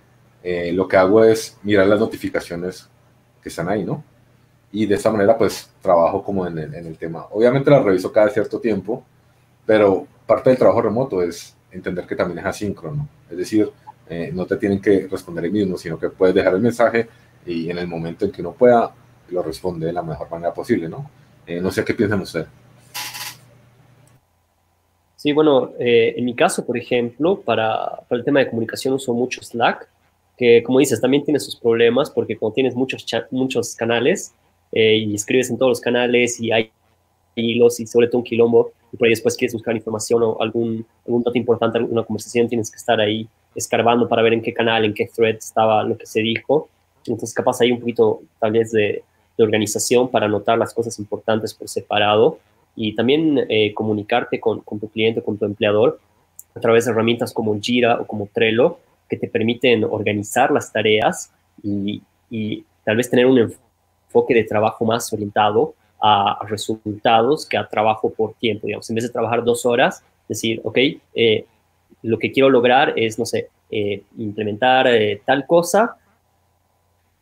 eh, lo que hago es mirar las notificaciones que están ahí, ¿no? Y de esta manera, pues, trabajo como en el, tema. Obviamente las reviso cada cierto tiempo, pero parte del trabajo remoto es entender que también es asíncrono. Es decir, eh, no te tienen que responder el mismo, sino que puedes dejar el mensaje y en el momento en que uno pueda, lo responde de la mejor manera posible, ¿no? Eh, no sé qué piensan ustedes. Sí, bueno, eh, en mi caso, por ejemplo, para, el tema de comunicación uso mucho Slack, que como dices, también tiene sus problemas porque como tienes muchos, muchos canales y escribes en todos los canales y hay hilos y sobre todo un quilombo, y por ahí después quieres buscar información o algún, algún dato importante, alguna conversación, tienes que estar ahí escarbando para ver en qué canal, en qué thread estaba lo que se dijo. Entonces, capaz hay un poquito tal vez de, de organización para anotar las cosas importantes por separado y también eh, comunicarte con, con, tu cliente, con tu empleador a través de herramientas como Jira o como Trello que te permiten organizar las tareas y, tal vez tener un enfoque de trabajo más orientado a resultados que a trabajo por tiempo, digamos. En vez de trabajar dos horas, decir, ok, eh, lo que quiero lograr es, no sé, eh, implementar eh, tal cosa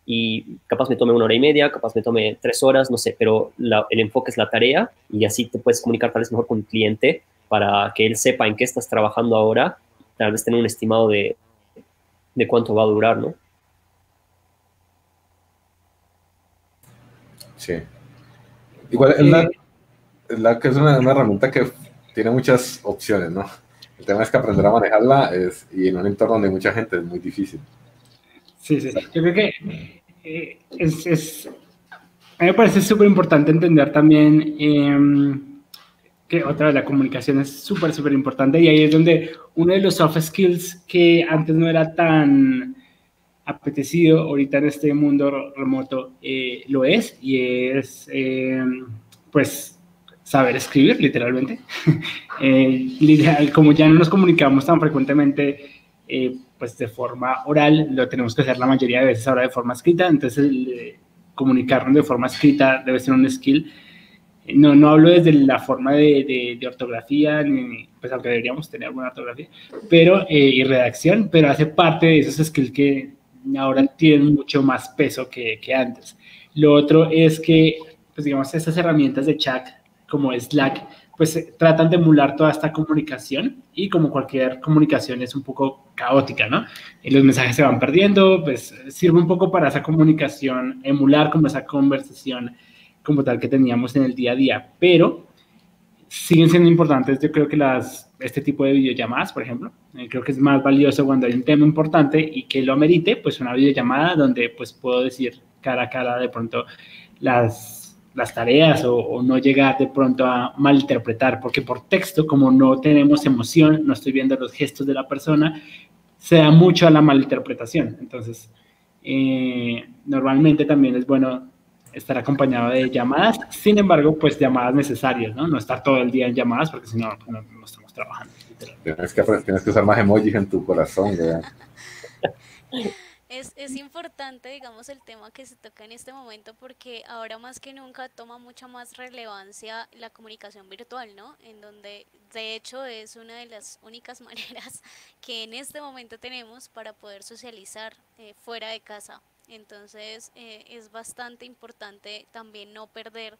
y capaz me tome una hora y media, capaz me tome tres horas, no sé, pero el enfoque es la tarea y así te puedes comunicar tal vez mejor con el cliente para que él sepa en qué estás trabajando ahora, tal vez tener un estimado de, de cuánto va a durar, ¿no? Sí, Igual, es la, la, que es una, una, herramienta que tiene muchas opciones, ¿no? El tema es que aprender a manejarla es, y en un entorno donde hay mucha gente es muy difícil. Sí, sí. Yo creo que eh, es, es, a mí me parece súper importante entender también eh, que otra vez la comunicación es súper, súper importante y ahí es donde uno de los soft skills que antes no era tan apetecido ahorita en este mundo remoto eh, lo es y es eh, pues saber escribir literalmente. eh, como ya no nos comunicamos tan frecuentemente eh, pues de forma oral, lo tenemos que hacer la mayoría de veces ahora de forma escrita, entonces comunicarnos de forma escrita debe ser un skill. No, no hablo desde la forma de, de, de ortografía, ni, pues aunque deberíamos tener buena ortografía, pero, y redacción, pero hace parte de esos skills que ahora tienen mucho más peso que, que antes. Lo otro es que, pues digamos, estas herramientas de chat como Slack, pues tratan de emular toda esta comunicación y como cualquier comunicación es un poco caótica, ¿no? Y los mensajes se van perdiendo, pues sirve un poco para esa comunicación, emular como esa conversación como tal que teníamos en el día a día, pero siguen siendo importantes, yo creo que las, este tipo de videollamadas, por ejemplo, eh, creo que es más valioso cuando hay un tema importante y que lo amerite, pues una videollamada donde pues puedo decir cara a cara de pronto las, las tareas o, o, no llegar de pronto a malinterpretar, porque por texto, como no tenemos emoción, no estoy viendo los gestos de la persona, se da mucho a la malinterpretación. Entonces, eh, normalmente también es bueno estar acompañado de llamadas, sin embargo, pues llamadas necesarias, ¿no? No estar todo el día en llamadas porque si no, no, no estamos trabajando. Tienes que, tienes que usar más emojis en tu corazón, Es, es, importante, digamos, el tema que se toca en este momento porque ahora más que nunca toma mucha más relevancia la comunicación virtual, ¿no? En donde de hecho es una de las únicas maneras que en este momento tenemos para poder socializar eh, fuera de casa entonces eh, es bastante importante también no perder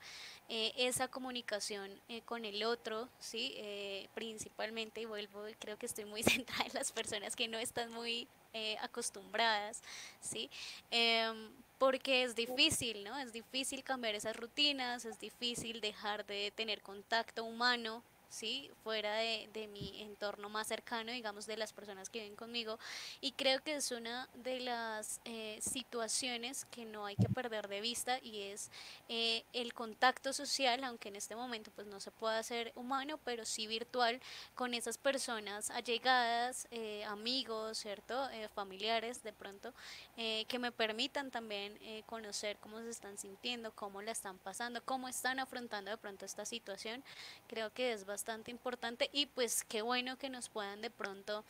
eh, esa comunicación eh, con el otro, ¿sí? Eh, principalmente, y vuelvo, creo que estoy muy centrada en las personas que no están muy eh, acostumbradas, ¿sí? Em, porque es difícil, ¿no? Es difícil cambiar esas rutinas, es difícil dejar de tener contacto humano ¿sí? Fuera de, de, mi entorno más cercano, digamos, de las personas que viven conmigo. Y creo que es una de las eh, situaciones que no hay que perder de vista y es eh, el contacto social, aunque en este momento pues no se pueda hacer humano, pero sí virtual, con esas personas allegadas, eh, amigos, ¿cierto? Familiares de pronto, que me permitan también conocer cómo se están sintiendo, cómo la están pasando, cómo están afrontando de pronto esta situación. Creo que es bastante importante y pues qué bueno que nos puedan de pronto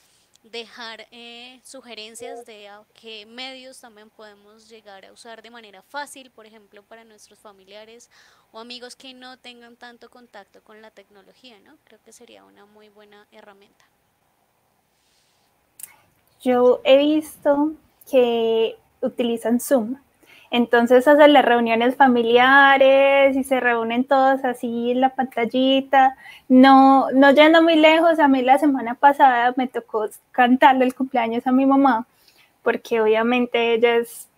dejar eh, sugerencias de qué medios también podemos llegar a usar de manera fácil, por ejemplo, para nuestros familiares o amigos que no tengan tanto contacto con la tecnología, ¿no? Creo que sería una muy buena herramienta. Yo he visto que utilizan Zoom Entonces hacen las reuniones familiares y se reúnen todos así en la pantallita. No, no yendo muy lejos, a mí la semana pasada me tocó cantarle el cumpleaños a mi mamá, porque obviamente ella es,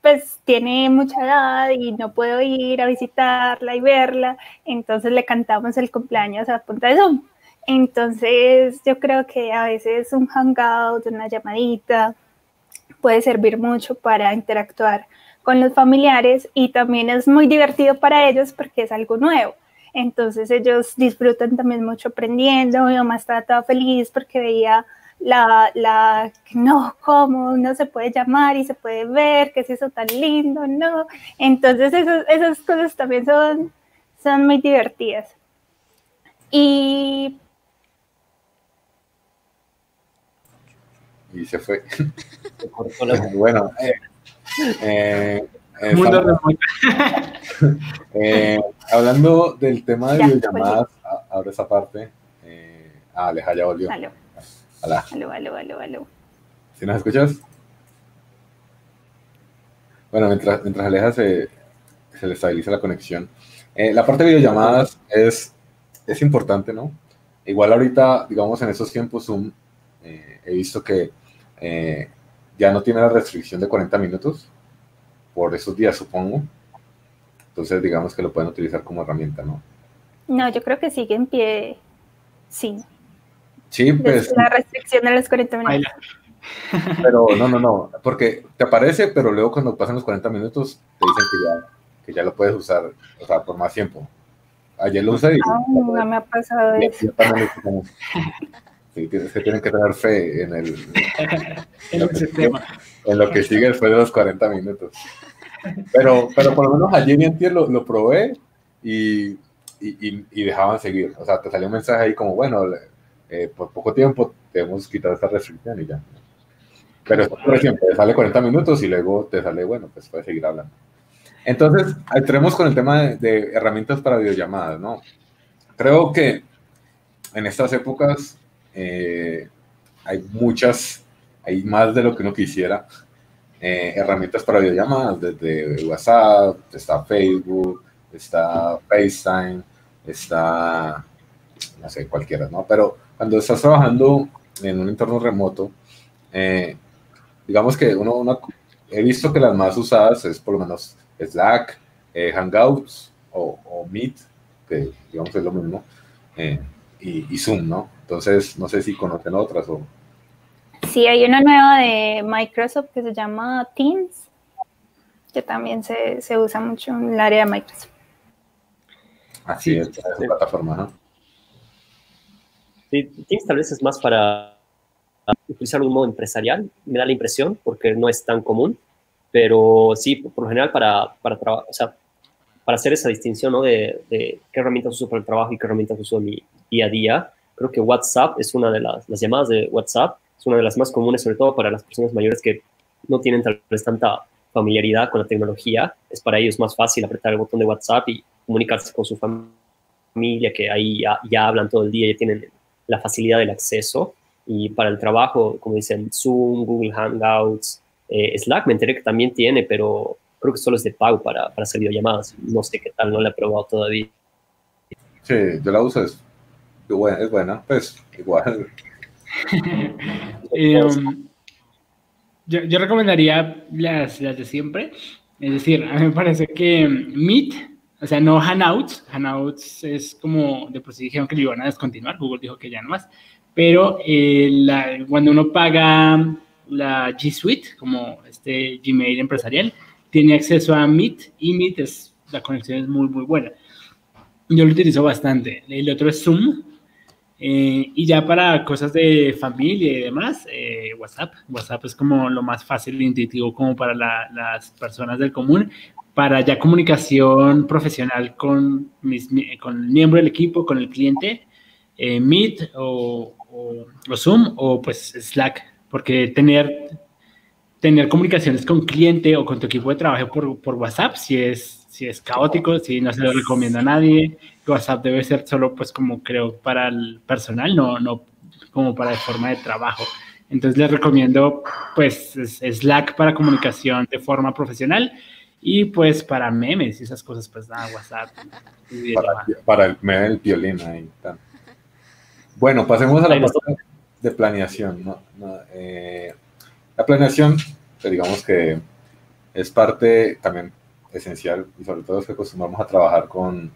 pues tiene mucha edad y no puedo ir a visitarla y verla, entonces le cantamos el cumpleaños a punta de Zoom. Entonces yo creo que a veces un hangout, una llamadita, puede servir mucho para interactuar con los familiares y también es muy divertido para ellos porque es algo nuevo. Entonces ellos disfrutan también mucho aprendiendo. Mi mamá estaba toda feliz porque veía la, la, no, cómo no se puede llamar y se puede ver, que es eso tan lindo, no. Entonces esas cosas también son, son muy divertidas. Y y se fue. bueno, eh, eh, eh, hablando del tema de videollamadas, ahora esa parte. ah, Aleja ya volvió. Aló. Aló, aló, aló, aló. ¿Sí nos escuchas? Bueno, mientras, mientras Aleja se, se le estabiliza la conexión. la parte de videollamadas es, es importante, ¿no? Igual ahorita, digamos, en esos tiempos Zoom, he visto que eh, ya no tiene la restricción de 40 minutos por esos días, supongo. Entonces, digamos que lo pueden utilizar como herramienta, ¿no? No, yo creo que sigue en pie, sí. Sí, pues. La restricción de los 40 minutos. Pero no, no, no, porque te aparece, pero luego cuando pasan los 40 minutos te dicen que ya, que ya lo puedes usar, o sea, por más tiempo. Ayer lo usé y... Ah, no me ha pasado eso. Sí, que tienen que tener fe en el, en, lo que, en lo que sigue después de los 40 minutos. Pero, pero por lo menos ayer y lo, lo probé y, y, y, dejaban seguir. O sea, te salió un mensaje ahí como, bueno, eh, por poco tiempo debemos quitar esta restricción y ya. Pero por ejemplo, te sale 40 minutos y luego te sale, bueno, pues puedes seguir hablando. Entonces, entremos con el tema de, de herramientas para videollamadas, ¿no? Creo que en estas épocas eh, hay muchas, hay más de lo que uno quisiera. Eh, herramientas para videollamadas, desde WhatsApp, está Facebook, está FaceTime, está, no sé, cualquiera, ¿no? Pero cuando estás trabajando en un entorno remoto, eh, digamos que uno, he visto que las más usadas es por lo menos Slack, Hangouts o, Meet, que digamos es lo mismo, y, y Zoom, ¿no? Entonces, no sé si conocen otras o... Sí, hay una nueva de Microsoft que se llama Teams, que también se, se usa mucho en el área de Microsoft. Así es, es plataforma, ¿no? Sí, Teams tal vez es más para utilizar un modo empresarial, me da la impresión, porque no es tan común, pero sí, por lo general para, para, o sea, para hacer esa distinción ¿no? de, de, qué herramientas uso para el trabajo y qué herramientas uso en mi día a día, Creo que WhatsApp es una de las, las llamadas de WhatsApp, es una de las más comunes, sobre todo para las personas mayores que no tienen tal vez tanta familiaridad con la tecnología. Es para ellos más fácil apretar el botón de WhatsApp y comunicarse con su familia, que ahí ya, hablan todo el día, ya tienen la facilidad del acceso. Y para el trabajo, como dicen, Zoom, Google Hangouts, eh, Slack me enteré que también tiene, pero creo que solo es de pago para, para hacer videollamadas. No sé qué tal, no la he probado todavía. Sí, yo la uso, es buena, pues igual. Um, yo, recomendaría las, las de siempre. Es decir, a mí me parece que Meet, o sea, no Hangouts, Hangouts es como, de por sí dijeron que lo iban a descontinuar, Google dijo que ya no más, pero eh, la, cuando uno paga la G Suite, como este Gmail empresarial, tiene acceso a Meet y Meet es, la conexión es muy, muy buena. Yo lo utilizo bastante. El otro es Zoom, eh, y ya para cosas de familia y demás, eh, WhatsApp. WhatsApp es como lo más fácil e intuitivo como para las personas del común. Para ya comunicación profesional con, mis, con el miembro del equipo, con el cliente, eh, Meet o, o, Zoom o pues Slack. Porque tener, tener comunicaciones con cliente o con tu equipo de trabajo por, por WhatsApp, si es si es caótico, si no se lo recomiendo a nadie. WhatsApp debe ser solo, pues, como creo, para el personal, no, no como para de forma de trabajo. Entonces les recomiendo pues Slack para comunicación de forma profesional y pues para memes y esas cosas, pues nada, WhatsApp. Para, para, el meme del violín ahí. Bueno, pasemos a la parte de planeación. ¿no? Eh, la planeación, pues, digamos que es parte también esencial y sobre todo es que acostumbramos a trabajar con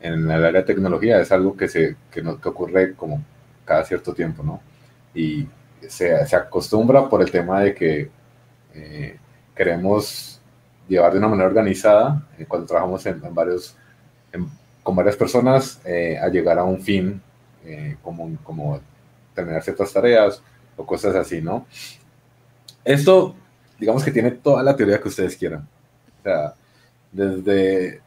en el área de tecnología es algo que se que, no, que ocurre como cada cierto tiempo, ¿no? Y se, se acostumbra por el tema de que eh, queremos llevar de una manera organizada eh, cuando trabajamos en, varios con varias personas eh, a llegar a un fin como, como terminar ciertas tareas o cosas así, ¿no? Esto, digamos que tiene toda la teoría que ustedes quieran. O sea, desde,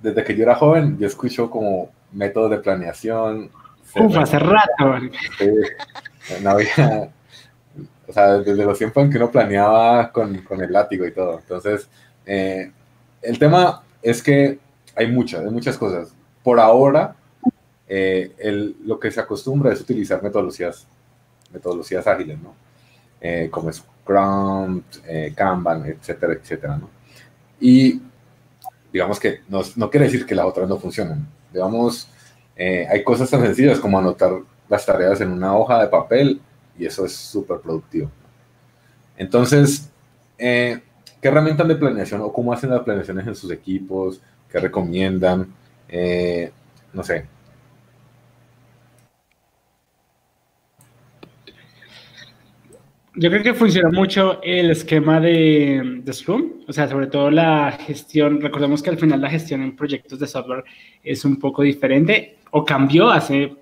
desde que yo era joven, yo escucho como métodos de planeación. Uf, hace rato. no había, o sea, desde los tiempos en que uno planeaba con, con el látigo y todo. Entonces, eh, el tema es que hay muchas, hay muchas cosas. Por ahora, eh, el, lo que se acostumbra es utilizar metodologías, metodologías ágiles, ¿no? Eh, como Scrum, Kanban, etcétera, etcétera, ¿no? Y digamos que no, quiere decir que las otras no funcionen. Digamos, eh, hay cosas tan sencillas como anotar las tareas en una hoja de papel y eso es súper productivo. Entonces, eh, ¿qué herramientas de planeación o cómo hacen las planeaciones en sus equipos? ¿Qué recomiendan? Eh, no sé, Yo creo que funciona mucho el esquema de, de, Scrum, o sea, sobre todo la gestión, recordemos que al final la gestión en proyectos de software es un poco diferente o cambió hace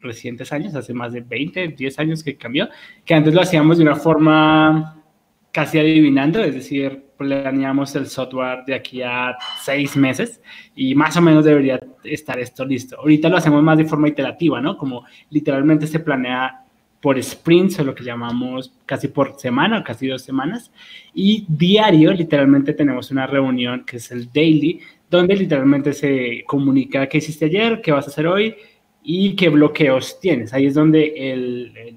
recientes años, hace más de 20, 10 años que cambió, que antes lo hacíamos de una forma casi adivinando, es decir, planeamos el software de aquí a seis meses y más o menos debería estar esto listo. Ahorita lo hacemos más de forma iterativa, ¿no? Como literalmente se planea por sprints o lo que llamamos casi por semana, casi dos semanas. Y diario, literalmente, tenemos una reunión que es el daily, donde literalmente se comunica qué hiciste ayer, qué vas a hacer hoy y qué bloqueos tienes. Ahí es donde el,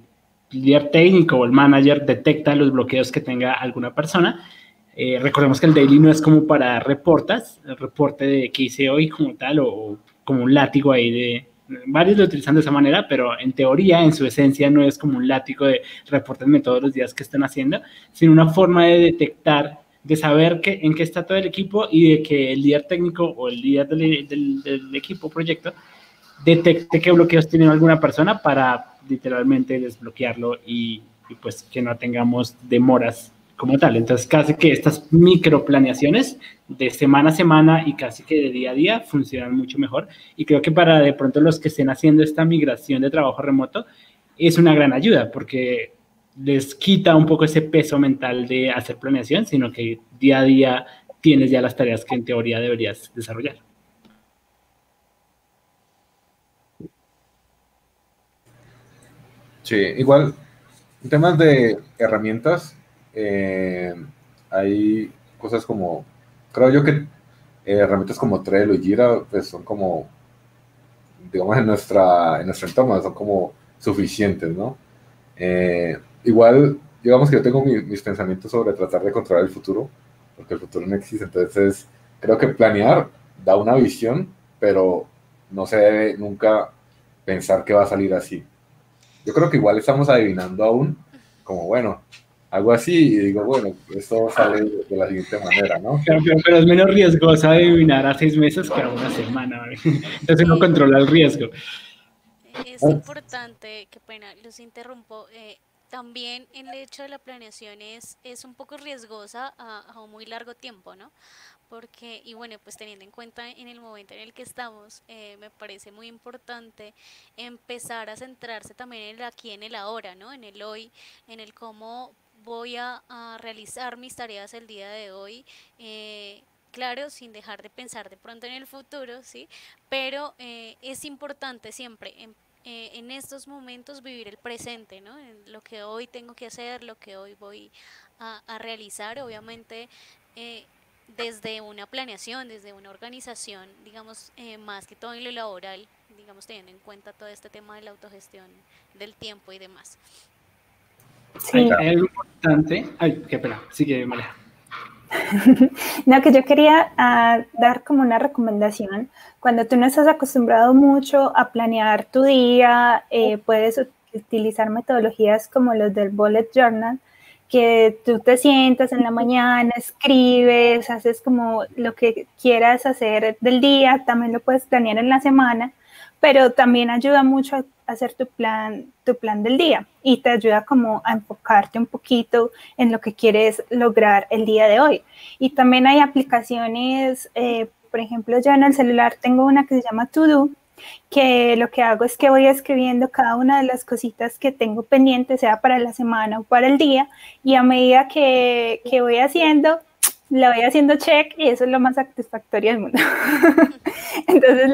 líder técnico o el manager detecta los bloqueos que tenga alguna persona. Eh, recordemos que el daily no es como para reportas, el reporte de qué hice hoy como tal o como un látigo ahí de, varios lo utilizan de esa manera, pero en teoría, en su esencia, no es como un látigo de reportenme todos los días que están haciendo, sino una forma de detectar, de saber que, en qué está todo el equipo y de que el líder técnico o el líder del, del, equipo proyecto detecte qué bloqueos tiene alguna persona para literalmente desbloquearlo y, y pues que no tengamos demoras como tal. Entonces, casi que estas micro planeaciones de semana a semana y casi que de día a día funcionan mucho mejor. Y creo que para de pronto los que estén haciendo esta migración de trabajo remoto es una gran ayuda porque les quita un poco ese peso mental de hacer planeación, sino que día a día tienes ya las tareas que en teoría deberías desarrollar. Sí, igual, en temas de herramientas, eh, hay cosas como, creo yo que eh, herramientas como Trello y Jira, pues son como, digamos, en, nuestra, en nuestro entorno, son como suficientes, ¿no? Eh, igual, digamos que yo tengo mis pensamientos sobre tratar de controlar el futuro, porque el futuro no existe, entonces creo que planear da una visión, pero no se debe nunca pensar que va a salir así. Yo creo que igual estamos adivinando aún, como bueno, algo así, y digo, bueno, esto sale de la siguiente manera, ¿no? Pero, es menos riesgoso adivinar a seis meses que a una semana, entonces uno controla el riesgo. Es importante, qué pena, los interrumpo, eh, también el hecho de la planeación es, es un poco riesgosa a, a, un muy largo tiempo, ¿no? Porque, y bueno, pues teniendo en cuenta en el momento en el que estamos, eh, me parece muy importante empezar a centrarse también en el aquí, en el ahora, ¿no? En el hoy, en el cómo voy a, realizar mis tareas el día de hoy. Eh, claro, sin dejar de pensar de pronto en el futuro, ¿sí? Pero eh, es importante siempre en, eh, en, estos momentos vivir el presente, ¿no? Lo que hoy tengo que hacer, lo que hoy voy a, a realizar, obviamente desde una planeación, desde una organización, digamos, más que todo en lo laboral, digamos, teniendo en cuenta todo este tema de la autogestión del tiempo y demás. Sí. Hay, algo importante. Ay, qué pena. Sigue, María. no, que yo quería uh, dar como una recomendación. Cuando tú no estás acostumbrado mucho a planear tu día, eh, puedes utilizar metodologías como los del bullet journal, que tú te sientas en la mañana, escribes, haces como lo que quieras hacer del día, también lo puedes planear en la semana, pero también ayuda mucho a hacer tu plan, tu plan del día y te ayuda como a enfocarte un poquito en lo que quieres lograr el día de hoy. Y también hay aplicaciones, eh, por ejemplo, yo en el celular tengo una que se llama To Do, que lo que hago es que voy escribiendo cada una de las cositas que tengo pendientes, sea para la semana o para el día, y a medida que, que voy haciendo, la voy haciendo check y eso es lo más satisfactorio del mundo. Entonces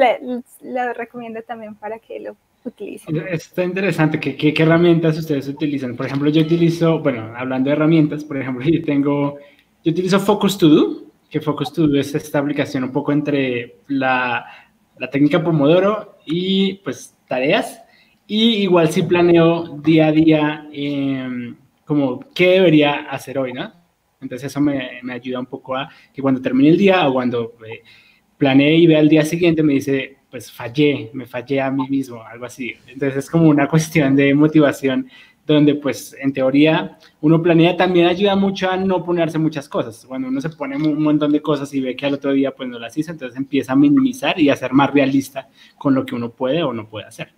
le, recomiendo también para que lo utilicen. Está interesante. ¿Qué, ¿Qué, herramientas ustedes utilizan? Por ejemplo, yo utilizo, bueno, hablando de herramientas, por ejemplo, yo tengo, yo utilizo Focus To Do, que Focus To Do es esta aplicación un poco entre la la técnica Pomodoro y pues tareas. Y igual si planeo día a día em, como qué debería hacer hoy, ¿no? Entonces eso me, me, ayuda un poco a que cuando termine el día o cuando eh, planee y vea el día siguiente me dice, pues fallé, me fallé a mí mismo, algo así. Entonces es como una cuestión de motivación donde pues en teoría uno planea también ayuda mucho a no ponerse muchas cosas. Cuando uno se pone un montón de cosas y ve que al otro día pues no las hizo, entonces empieza a minimizar y a ser más realista con lo que uno puede o no puede hacer.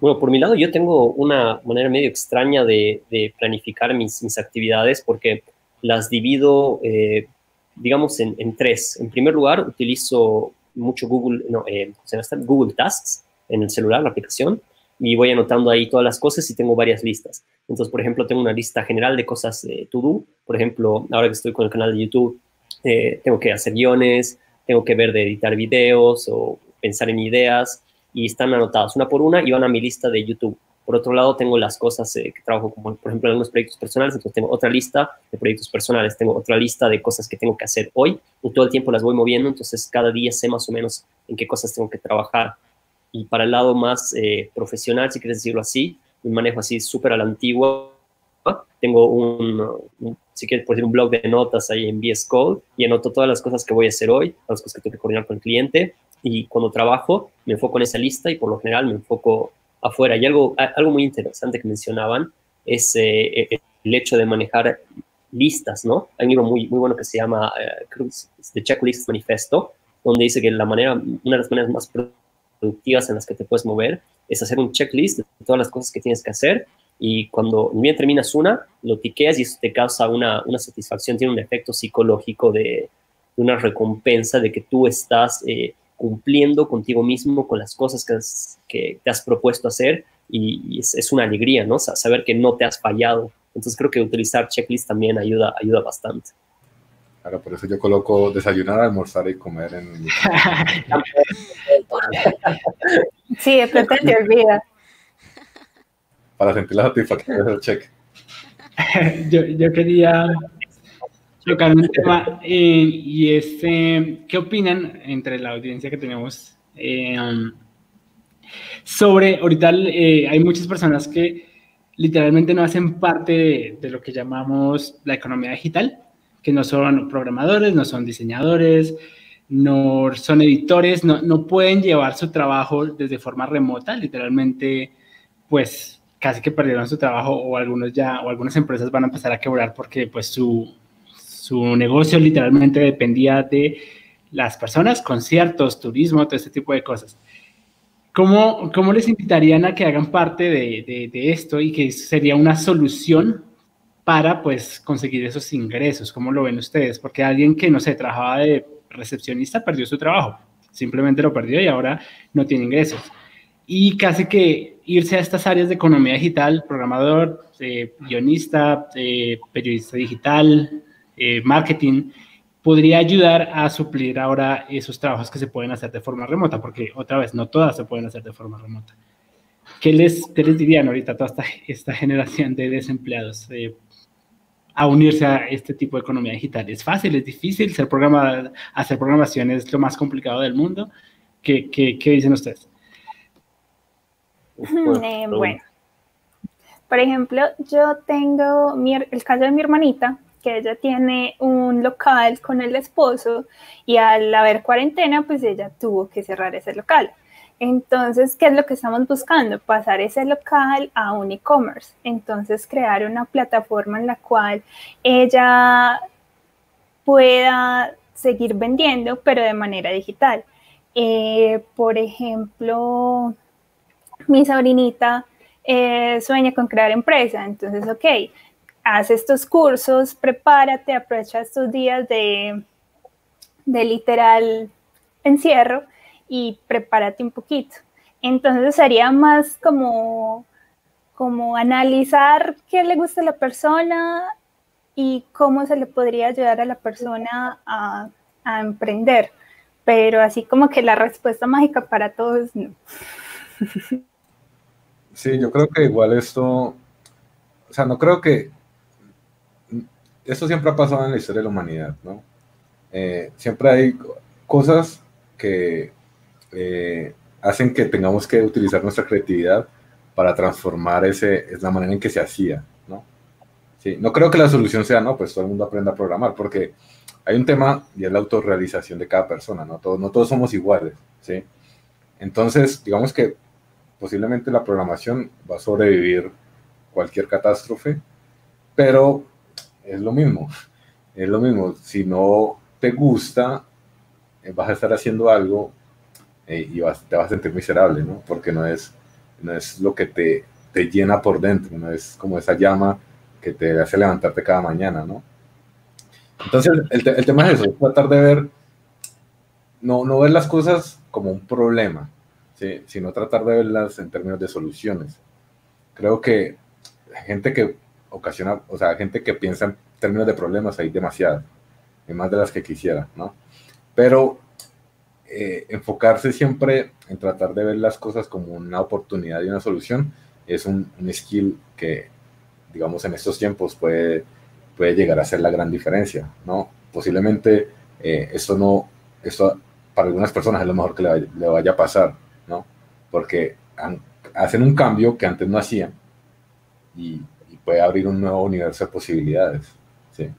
Bueno, por mi lado yo tengo una manera medio extraña de, planificar mis, actividades porque las divido, eh, digamos, en, tres. En primer lugar, utilizo mucho Google, no, eh, Google Tasks en el celular, la aplicación y voy anotando ahí todas las cosas y tengo varias listas. Entonces, por ejemplo, tengo una lista general de cosas de to do. Por ejemplo, ahora que estoy con el canal de YouTube, eh, tengo que hacer guiones, tengo que ver de editar videos o pensar en ideas y están anotadas una por una y van a mi lista de YouTube. Por otro lado, tengo las cosas eh, que trabajo, como por ejemplo en algunos proyectos personales, entonces tengo otra lista de proyectos personales, tengo otra lista de cosas que tengo que hacer hoy y todo el tiempo las voy moviendo, entonces cada día sé más o menos en qué cosas tengo que trabajar y para el lado más eh, profesional, si quieres decirlo así, un manejo así súper a la antigua. Tengo un, si quieres, por decir, un blog de notas ahí en VS Code y anoto todas las cosas que voy a hacer hoy, las cosas que tengo que coordinar con el cliente y cuando trabajo me enfoco en esa lista y por lo general me enfoco afuera. Y algo, algo muy interesante que mencionaban es eh, e, el hecho de manejar listas, ¿no? Hay un libro muy, muy bueno que se llama uh, The Checklist Manifesto, donde dice que la manera, una de las maneras más productivas en las que te puedes mover es hacer un checklist de todas las cosas que tienes que hacer y cuando bien terminas una, lo tiqueas y eso te causa una, una satisfacción, tiene un efecto psicológico de, una recompensa de que tú estás eh, cumpliendo contigo mismo con las cosas que, que te has propuesto hacer y, es, es, una alegría, ¿no? Saber que no te has fallado. Entonces creo que utilizar checklist también ayuda, ayuda bastante. Claro, por eso yo coloco desayunar, almorzar y comer en mi... Sí, de pronto te olvida. Para sentir la satisfacción del check. yo, quería tocar un tema eh, y es eh, qué opinan entre la audiencia que tenemos eh, sobre, ahorita hay muchas personas que literalmente no hacen parte de, lo que llamamos la economía digital, que no son programadores, no son diseñadores, no son editores, no, no pueden llevar su trabajo desde forma remota, literalmente, pues casi que perdieron su trabajo o algunos ya, o algunas empresas van a empezar a quebrar porque pues su, su negocio literalmente dependía de las personas, conciertos, turismo, todo este tipo de cosas. ¿Cómo, cómo les invitarían a que hagan parte de, de, de esto y que sería una solución para pues conseguir esos ingresos. ¿Cómo lo ven ustedes? Porque alguien que no se trabajaba de recepcionista perdió su trabajo, simplemente lo perdió y ahora no tiene ingresos. Y casi que irse a estas áreas de economía digital, programador, eh, guionista, eh, periodista digital, eh, marketing, podría ayudar a suplir ahora esos trabajos que se pueden hacer de forma remota, porque otra vez, no todas se pueden hacer de forma remota. ¿Qué les, qué les dirían ahorita a toda esta, esta generación de desempleados? a unirse a este tipo de economía digital. Es fácil, es difícil, ser programa, hacer programación es lo más complicado del mundo. ¿Qué, qué, qué dicen ustedes? Eh, bueno, Por ejemplo, yo tengo el caso de mi hermanita, que ella tiene un local con el esposo y al haber cuarentena, pues ella tuvo que cerrar ese local. Entonces, ¿qué es lo que estamos buscando? Pasar ese local a un e-commerce. Entonces, crear una plataforma en la cual ella pueda seguir vendiendo, pero de manera digital. Eh, por ejemplo, mi sobrinita eh, sueña con crear empresa, entonces, ok, haz estos cursos, prepárate, aprovecha estos días de, de literal encierro y prepárate un poquito. Entonces sería más como, como analizar qué le gusta a la persona y cómo se le podría ayudar a la persona a, a emprender. Pero así como que la respuesta mágica para todos, no. Sí, yo creo que igual esto, o sea, no creo que esto siempre ha pasado en la historia de la humanidad, ¿no? Eh, siempre hay cosas que eh, hacen que tengamos que utilizar nuestra creatividad para transformar ese, es la manera en que se hacía, ¿no? Sí, no creo que la solución sea, no, pues todo el mundo aprenda a programar, porque hay un tema y es la autorrealización de cada persona, ¿no? Todos, no todos somos iguales, ¿sí? Entonces, digamos que posiblemente la programación va a sobrevivir cualquier catástrofe, pero es lo mismo, es lo mismo. Si no te gusta, eh, vas a estar haciendo algo eh, y te vas a sentir miserable, ¿no? Porque no es, no es lo que te, te llena por dentro, no es como esa llama que te hace levantarte cada mañana, ¿no? Entonces, el, el tema es eso, es tratar de ver, no, no ver las cosas como un problema, ¿sí? sino tratar de verlas en términos de soluciones. Creo que gente que ocasiona, o sea, gente que piensa en términos de problemas hay demasiadas, hay más de las que quisiera, ¿no? Pero eh, enfocarse siempre en tratar de ver las cosas como una oportunidad y una solución es un, skill que, digamos, en estos tiempos puede, puede llegar a ser la gran diferencia, ¿no? Posiblemente eh, esto no, esto para algunas personas es lo mejor que le, vaya a pasar, Porque hacen un cambio que antes no hacían y puede abrir un nuevo universo de posibilidades. Sí.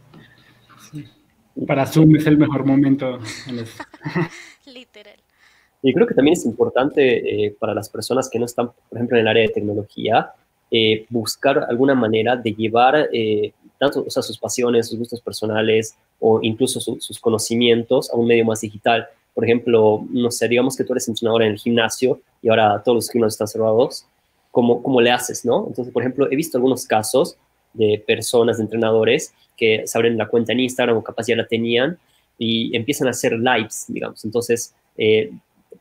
Para Zoom es el mejor momento. Literal. Y creo que también es importante eh, para las personas que no están, por ejemplo, en el área de tecnología, eh, buscar alguna manera de llevar eh, tanto o sea, sus pasiones, sus gustos personales o incluso sus conocimientos a un medio más digital. Por ejemplo, no sé, digamos que tú eres entrenador en el gimnasio y ahora todos los gimnasios están cerrados cómo, le haces, ¿no? Entonces, por ejemplo, he visto algunos casos de personas, de entrenadores, que se abren la cuenta en Instagram o capaz ya la tenían y empiezan a hacer lives, digamos. Entonces, eh,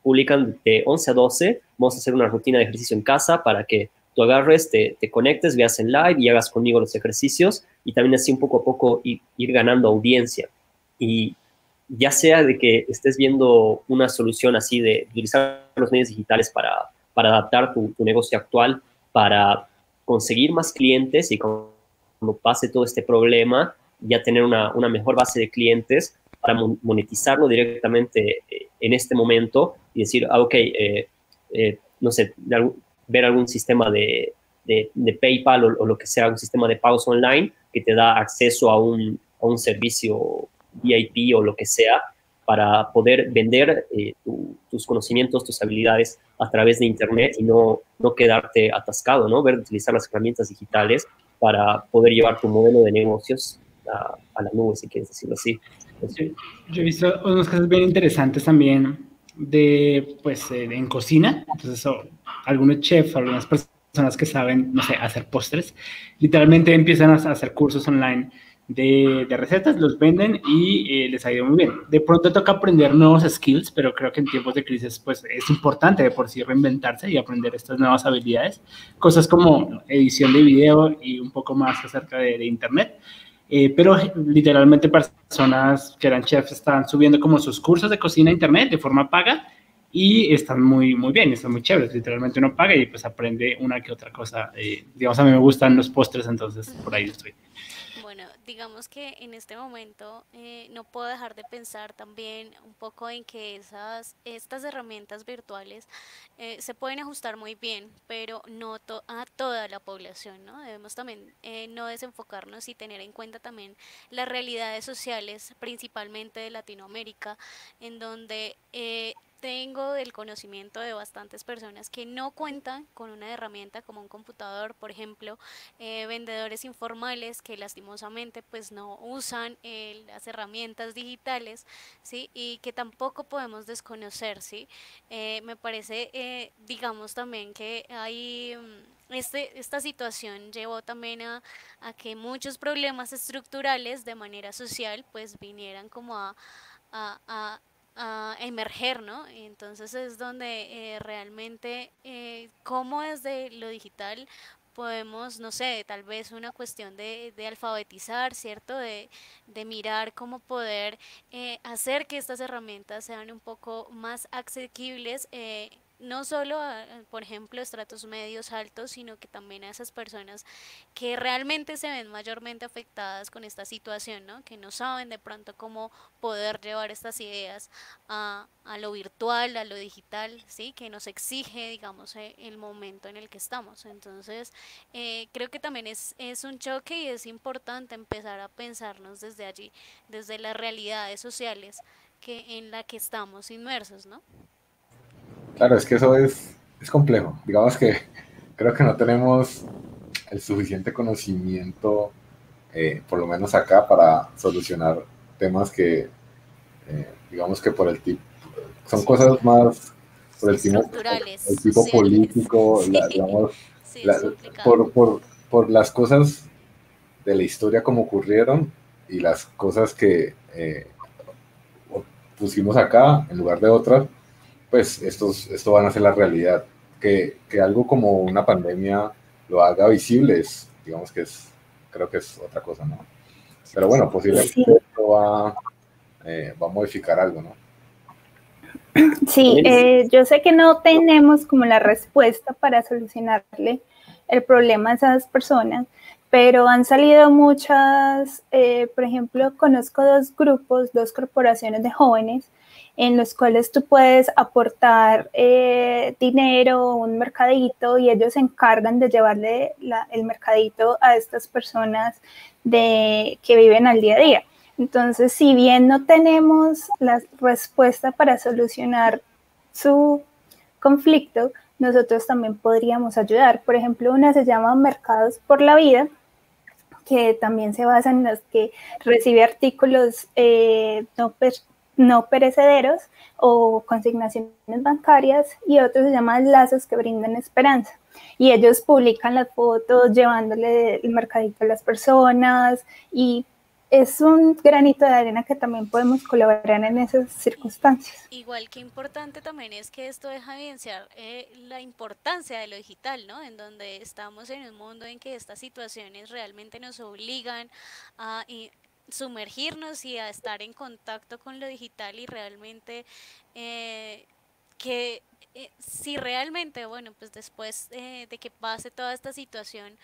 publican de 11 a 12, vamos a hacer una rutina de ejercicio en casa para que tú agarres, te, te conectes, veas en live y hagas conmigo los ejercicios y también así un poco a poco ir, ir ganando audiencia. Y ya sea de que estés viendo una solución así de utilizar los medios digitales para para adaptar tu, negocio actual, para conseguir más clientes y cuando pase todo este problema, ya tener una, mejor base de clientes para monetizarlo directamente eh, en este momento y decir, ah, ok, eh, eh, no sé, ver algún sistema de, PayPal o, lo que sea, un sistema de pagos online que te da acceso a un, a un servicio VIP o lo que sea para poder vender eh, tus conocimientos, tus habilidades a través de Internet y no, no quedarte atascado, ¿no? Ver, utilizar las herramientas digitales para poder llevar tu modelo de negocios a, la nube, si quieres decirlo así. Yo he visto unos casos bien interesantes también de, pues, eh, en cocina. Entonces, algunos chefs, algunas personas que saben, no sé, hacer postres, literalmente empiezan a hacer cursos online de, recetas, los venden y eh, les ha ido muy bien. De pronto toca aprender nuevos skills, pero creo que en tiempos de crisis pues es importante de por sí reinventarse y aprender estas nuevas habilidades, cosas como edición de video y un poco más acerca de, internet. Eh, pero literalmente personas que eran chefs están subiendo como sus cursos de cocina a internet de forma paga y están muy, muy bien, están muy chéveres. Literalmente uno paga y pues aprende una que otra cosa. Eh, digamos, a mí me gustan los postres, entonces por ahí estoy digamos que en este momento eh, no puedo dejar de pensar también un poco en que esas, estas herramientas virtuales eh, se pueden ajustar muy bien, pero no a toda la población, ¿no? Debemos también no desenfocarnos y tener en cuenta también las realidades sociales, principalmente de Latinoamérica, en donde tengo el conocimiento de bastantes personas que no cuentan con una herramienta como un computador, por ejemplo, eh, vendedores informales que lastimosamente pues no usan eh, las herramientas digitales, ¿sí? Y que tampoco podemos desconocer, ¿sí? Eh, me parece, digamos también que hay... Mm, este, esta situación llevó también a, que muchos problemas estructurales de manera social pues vinieran como a, a emerger, ¿no? Entonces es donde eh, realmente, eh, cómo desde lo digital podemos, no sé, tal vez una cuestión de, alfabetizar, ¿cierto? De, de, mirar cómo poder eh, hacer que estas herramientas sean un poco más asequibles eh, no solo, a, por ejemplo, estratos medios altos, sino que también a esas personas que realmente se ven mayormente afectadas con esta situación, ¿no? que no saben de pronto cómo poder llevar estas ideas a, a lo virtual, a lo digital, ¿sí? que nos exige, digamos, eh, el momento en el que estamos. Entonces, eh, creo que también es, es un choque y es importante empezar a pensarnos desde allí, desde las realidades sociales que en la que estamos inmersos, ¿no? Claro, es que eso es, es complejo. Digamos que creo que no tenemos el suficiente conocimiento, eh, por lo menos acá, para solucionar temas que, eh, digamos que por el tipo, son cosas más por el tipo, el tipo político, digamos, por, por, por, las cosas de la historia como ocurrieron y las cosas que eh, pusimos acá en lugar de otras, pues estos, esto van a ser la realidad. Que, que, algo como una pandemia lo haga visible es, digamos que es, creo que es otra cosa, ¿no? Pero bueno, posiblemente esto va, eh, va a modificar algo, ¿no? Sí, eh, yo sé que no tenemos como la respuesta para solucionarle el problema a esas personas, pero han salido muchas, eh, por ejemplo, conozco dos grupos, dos corporaciones de jóvenes en los cuales tú puedes aportar eh, dinero, un mercadito, y ellos se encargan de llevarle el mercadito a estas personas de, que viven al día a día. Entonces, si bien no tenemos la respuesta para solucionar su conflicto, nosotros también podríamos ayudar. Por ejemplo, una se llama Mercados por la Vida, que también se basa en los que recibe artículos eh, no, no perecederos o consignaciones bancarias y otros se llaman lazos que brindan esperanza. Y ellos publican las fotos llevándole el mercadito a las personas y es un granito de arena que también podemos colaborar en esas circunstancias. Igual que importante también es que esto deja evidenciar eh, la importancia de lo digital, ¿no? En donde estamos en un mundo en que estas situaciones realmente nos obligan a sumergirnos y a estar en contacto con lo digital y realmente eh, que eh, si realmente, bueno, pues después eh, de que pase toda esta situación,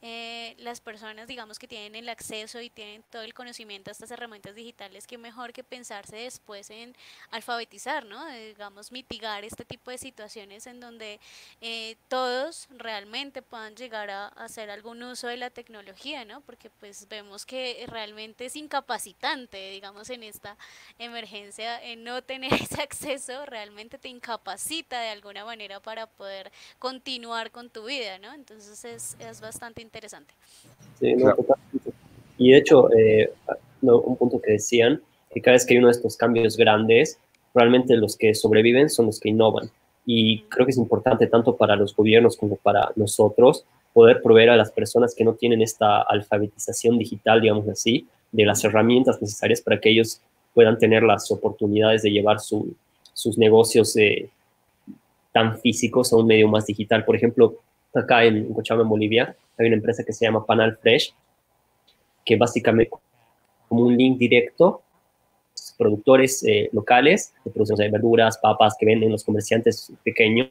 eh, las personas, digamos, que tienen el acceso y tienen todo el conocimiento a estas herramientas digitales, que mejor que pensarse después en alfabetizar, ¿no? digamos, mitigar este tipo de situaciones en donde eh, todos realmente puedan llegar a, hacer algún uso de la tecnología, ¿no? Porque pues vemos que realmente es incapacitante, digamos, en esta emergencia, en no tener ese acceso realmente te incapacita de alguna manera para poder continuar con tu vida, ¿no? Entonces es, es bastante interesante. Sí, no, Y de hecho, eh, un punto que decían, que cada vez que hay uno de estos cambios grandes, realmente los que sobreviven son los que innovan. Y creo que es importante tanto para los gobiernos como para nosotros poder proveer a las personas que no tienen esta alfabetización digital, digamos así, de las herramientas necesarias para que ellos puedan tener las oportunidades de llevar sus negocios eh, tan físicos a un medio más digital. Por ejemplo, acá en Cochabamba, en Bolivia, hay una empresa que se llama Panal Fresh, que básicamente como un link directo, productores eh, locales de producción de verduras, papas que venden los comerciantes pequeños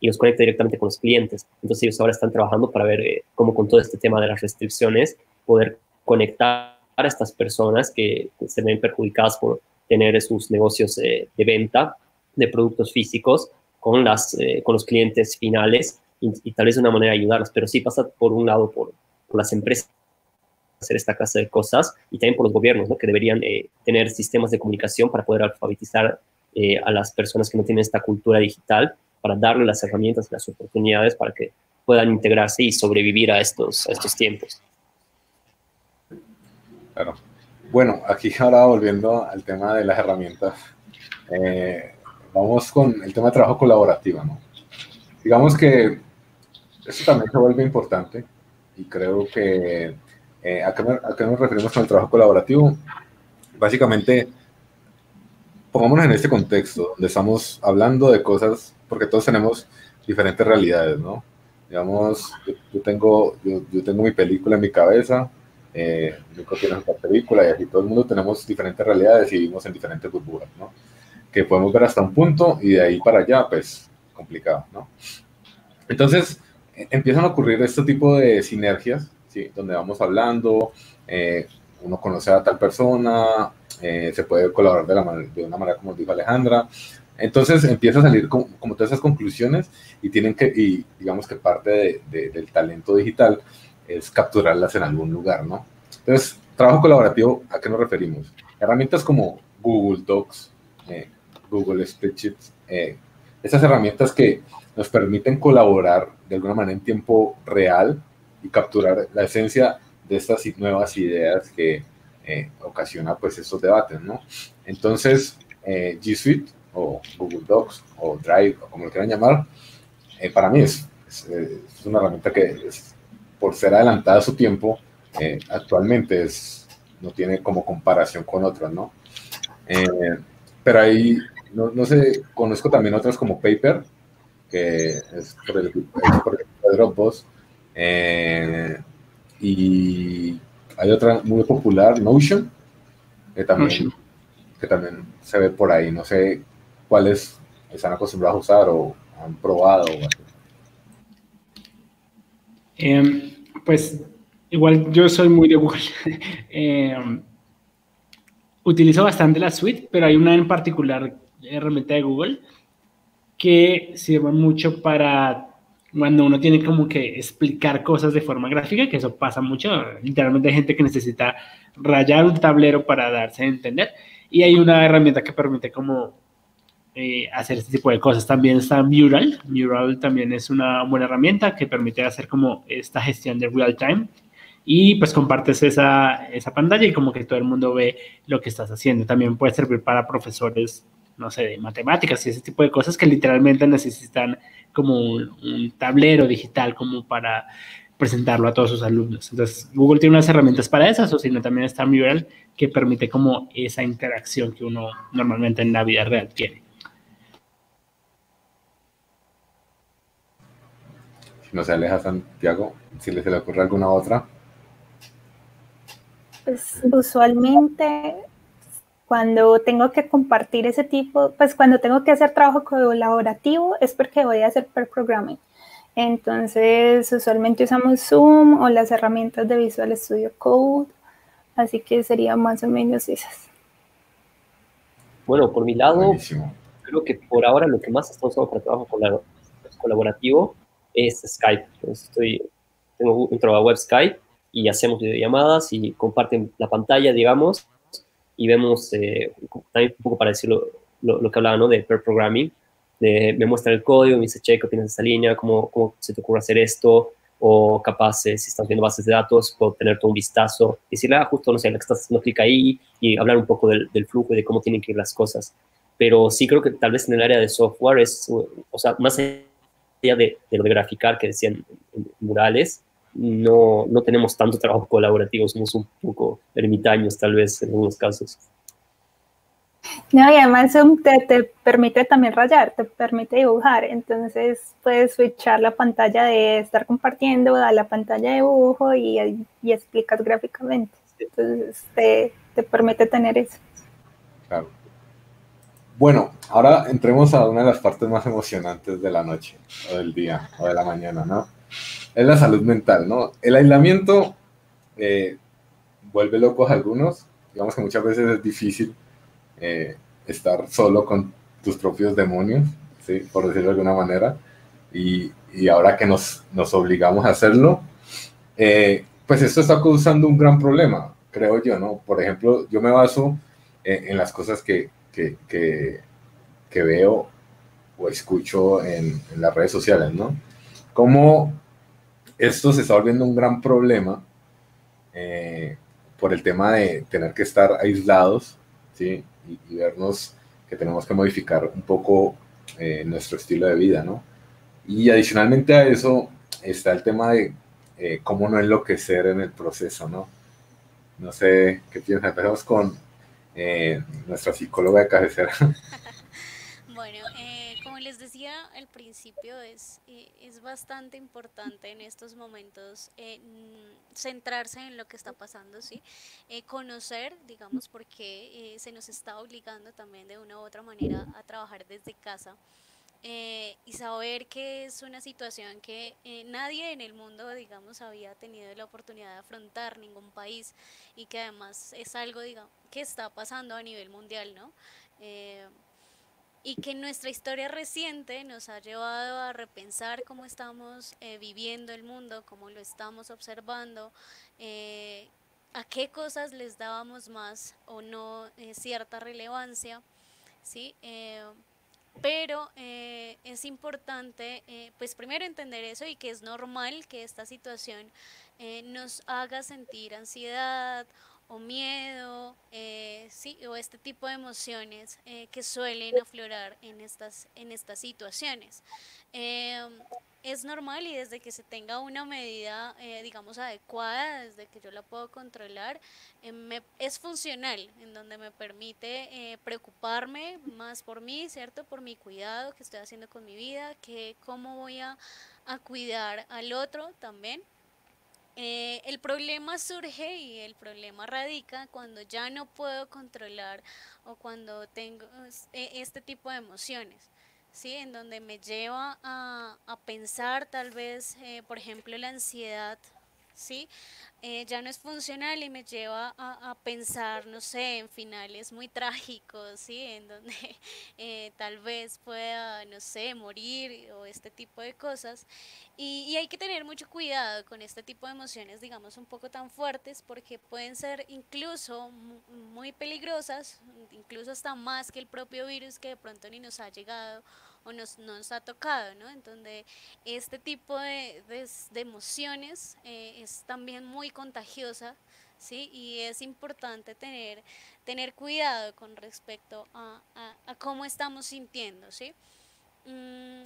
y los conecta directamente con los clientes. Entonces ellos ahora están trabajando para ver eh, cómo con todo este tema de las restricciones poder conectar a estas personas que se ven perjudicadas por tener sus negocios de venta de productos físicos con, las, eh, con los clientes finales y, tal vez de una manera ayudarlos, pero sí pasa por un lado por, las empresas hacer esta clase de cosas y también por los gobiernos, ¿no? que deberían eh, tener sistemas de comunicación para poder alfabetizar eh, a las personas que no tienen esta cultura digital, para darle las herramientas y las oportunidades para que puedan integrarse y sobrevivir a estos, estos tiempos. Claro. Bueno, aquí ahora volviendo al tema de las herramientas, vamos con el tema de trabajo colaborativo, ¿no? Digamos que eso también se vuelve importante y creo que eh, ¿a, qué nos referimos con el trabajo colaborativo? Básicamente, pongámonos en este contexto donde estamos hablando de cosas, porque todos tenemos diferentes realidades, ¿no? Digamos, yo, tengo, yo, tengo mi película en mi cabeza, eh, Nico tiene otra película y aquí todo el mundo tenemos diferentes realidades y vivimos en diferentes burbujas, ¿no? que podemos ver hasta un punto y de ahí para allá, pues complicado, ¿no? Entonces, empiezan a ocurrir este tipo de sinergias, ¿sí? Donde vamos hablando, eh, uno conoce a tal persona, eh, se puede colaborar de, la de una manera como dijo Alejandra. Entonces empieza a salir como, todas esas conclusiones y tienen que, y digamos que parte de, del talento digital es capturarlas en algún lugar, ¿no? Entonces, trabajo colaborativo, ¿a qué nos referimos? Herramientas como Google Docs, eh, Google Spreadsheets, eh, esas herramientas que nos permiten colaborar de alguna manera en tiempo real y capturar la esencia de estas nuevas ideas que eh, ocasiona pues estos debates, ¿no? Entonces, eh, G Suite o Google Docs o Drive como lo quieran llamar, eh, para mí es, es, una herramienta que por ser adelantada a su tiempo, actualmente es, no tiene como comparación con otras, ¿no? pero ahí no, no, sé, conozco también otras como Paper, que es por el, por el Dropbox. Eh, y hay otra muy popular, Notion, que también, que también se ve por ahí. No sé cuáles están acostumbrados a usar o han probado. Em, pues igual yo soy muy de Google. Em, utilizo bastante la suite, pero hay una en particular herramienta de Google que sirve mucho para cuando uno tiene como que explicar cosas de forma gráfica, que eso pasa mucho, literalmente hay gente que necesita rayar un tablero para darse a entender, y hay una herramienta que permite como eh, hacer este tipo de cosas. También está Mural, Mural también es una buena herramienta que permite hacer como esta gestión de real time, y pues compartes esa, esa pantalla y como que todo el mundo ve lo que estás haciendo. También puede servir para profesores no sé, de matemáticas y ese tipo de cosas que literalmente necesitan como un, tablero digital como para presentarlo a todos sus alumnos. Entonces, Google tiene unas herramientas para esas, o si no, también está Mural, que permite como esa interacción que uno normalmente en la vida real tiene. Si no se aleja Santiago, si le se le ocurre alguna otra. Pues usualmente cuando tengo que compartir ese tipo, pues cuando tengo que hacer trabajo colaborativo es porque voy a hacer per programming. Entonces, usualmente usamos Zoom o las herramientas de Visual Studio Code, así que serían más o menos esas. Bueno, por mi lado, creo que por ahora lo que más estamos usando para trabajo colaborativo es Skype. estoy, tengo un trabajo web Skype y hacemos videollamadas y comparten la pantalla, digamos, y vemos, eh, también un poco para decirlo, lo, que hablaba, ¿no? De per programming, de, me muestra el código, me dice, che, ¿qué opinas de línea? ¿Cómo, ¿Cómo se te ocurre hacer esto? O capaz, eh, si estás viendo bases de datos, puedo tener todo un vistazo y decirle, ah, justo, no sé, la que estás haciendo clic ahí y hablar un poco del, del, flujo y de cómo tienen que ir las cosas. Pero sí creo que tal vez en el área de software es, o sea, más allá de, de lo de graficar que decían murales, no, no tenemos tanto trabajo colaborativo, somos un poco ermitaños tal vez en algunos casos. No, y además Zoom te, te, permite también rayar, te permite dibujar, entonces puedes switchar la pantalla de estar compartiendo a la pantalla de dibujo y, y explicas gráficamente. Entonces te, te, permite tener eso. Claro. Bueno, ahora entremos a una de las partes más emocionantes de la noche, o del día, o de la mañana, ¿no? es la salud mental, ¿no? El aislamiento, eh, vuelve locos a algunos. Digamos que muchas veces es difícil eh, estar solo con tus propios demonios, ¿sí? por decirlo de alguna manera. Y, y ahora que nos, nos, obligamos a hacerlo, eh, pues esto está causando un gran problema, creo yo, ¿no? Por ejemplo, yo me baso en, en las cosas que, que, que, veo o escucho en, las redes sociales, ¿no? Cómo esto se está volviendo un gran problema eh, por el tema de tener que estar aislados, ¿sí? Y, y vernos que tenemos que modificar un poco eh, nuestro estilo de vida, ¿no? Y adicionalmente a eso está el tema de eh, cómo no enloquecer en el proceso, ¿no? No sé qué piensas. Empezamos con eh, nuestra psicóloga de cabecera. bueno, eh, como les decía al principio, es, eh, es bastante importante en estos momentos centrarse en lo que está pasando, ¿sí? conocer, digamos, por qué se nos está obligando también de una u otra manera a trabajar desde casa. Eh, y saber que es una situación que eh, nadie en el mundo, digamos, había tenido la oportunidad de afrontar, ningún país, y que además es algo, digamos, que está pasando a nivel mundial, ¿no? Eh, y que nuestra historia reciente nos ha llevado a repensar cómo estamos viviendo el mundo, cómo lo estamos observando, a qué cosas les dábamos más o no cierta relevancia, ¿sí? Pero eh, es importante, eh, pues primero entender eso y que es normal que esta situación eh, nos haga sentir ansiedad o miedo, sí, o este tipo de emociones que suelen aflorar en estas, en estas situaciones. Es normal y desde que se tenga una medida, eh, digamos, adecuada, desde que yo la puedo controlar, eh, me, es funcional, en donde me permite eh, preocuparme más por mí, ¿cierto? Por mi cuidado que estoy haciendo con mi vida, que cómo voy a, a cuidar al otro también. el problema surge y el problema radica cuando ya no puedo controlar o cuando tengo este tipo de emociones. ¿Sí? En donde me lleva a, a pensar tal vez, eh, por ejemplo, la ansiedad, ¿sí? Eh, ya no es funcional y me lleva a, pensar, no sé, en finales muy trágicos, ¿sí? En donde eh, tal vez pueda, no sé, morir o este tipo de cosas. Y, y, hay que tener mucho cuidado con este tipo de emociones, digamos, un poco tan fuertes, porque pueden ser incluso muy peligrosas, incluso hasta más que el propio virus que de pronto ni nos ha llegado o nos, nos ha tocado, ¿no? En donde este tipo de, de, de emociones eh, es también muy contagiosa, ¿sí? Y es importante tener, tener cuidado con respecto a, a, cómo estamos sintiendo, ¿sí? Mm,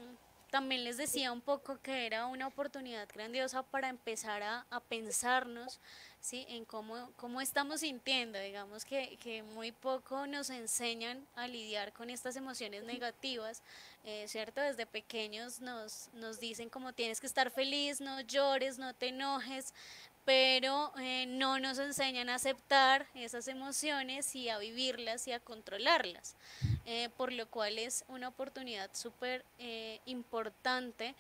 también les decía un poco que era una oportunidad grandiosa para empezar a, a pensarnos ¿sí? en cómo, cómo estamos sintiendo. Digamos que, que, muy poco nos enseñan a lidiar con estas emociones negativas, eh, ¿cierto? Desde pequeños nos, nos dicen como tienes que estar feliz, no llores, no te enojes, pero eh, no nos enseñan a aceptar esas emociones y a vivirlas y a controlarlas, eh, por lo cual es una oportunidad súper eh, importante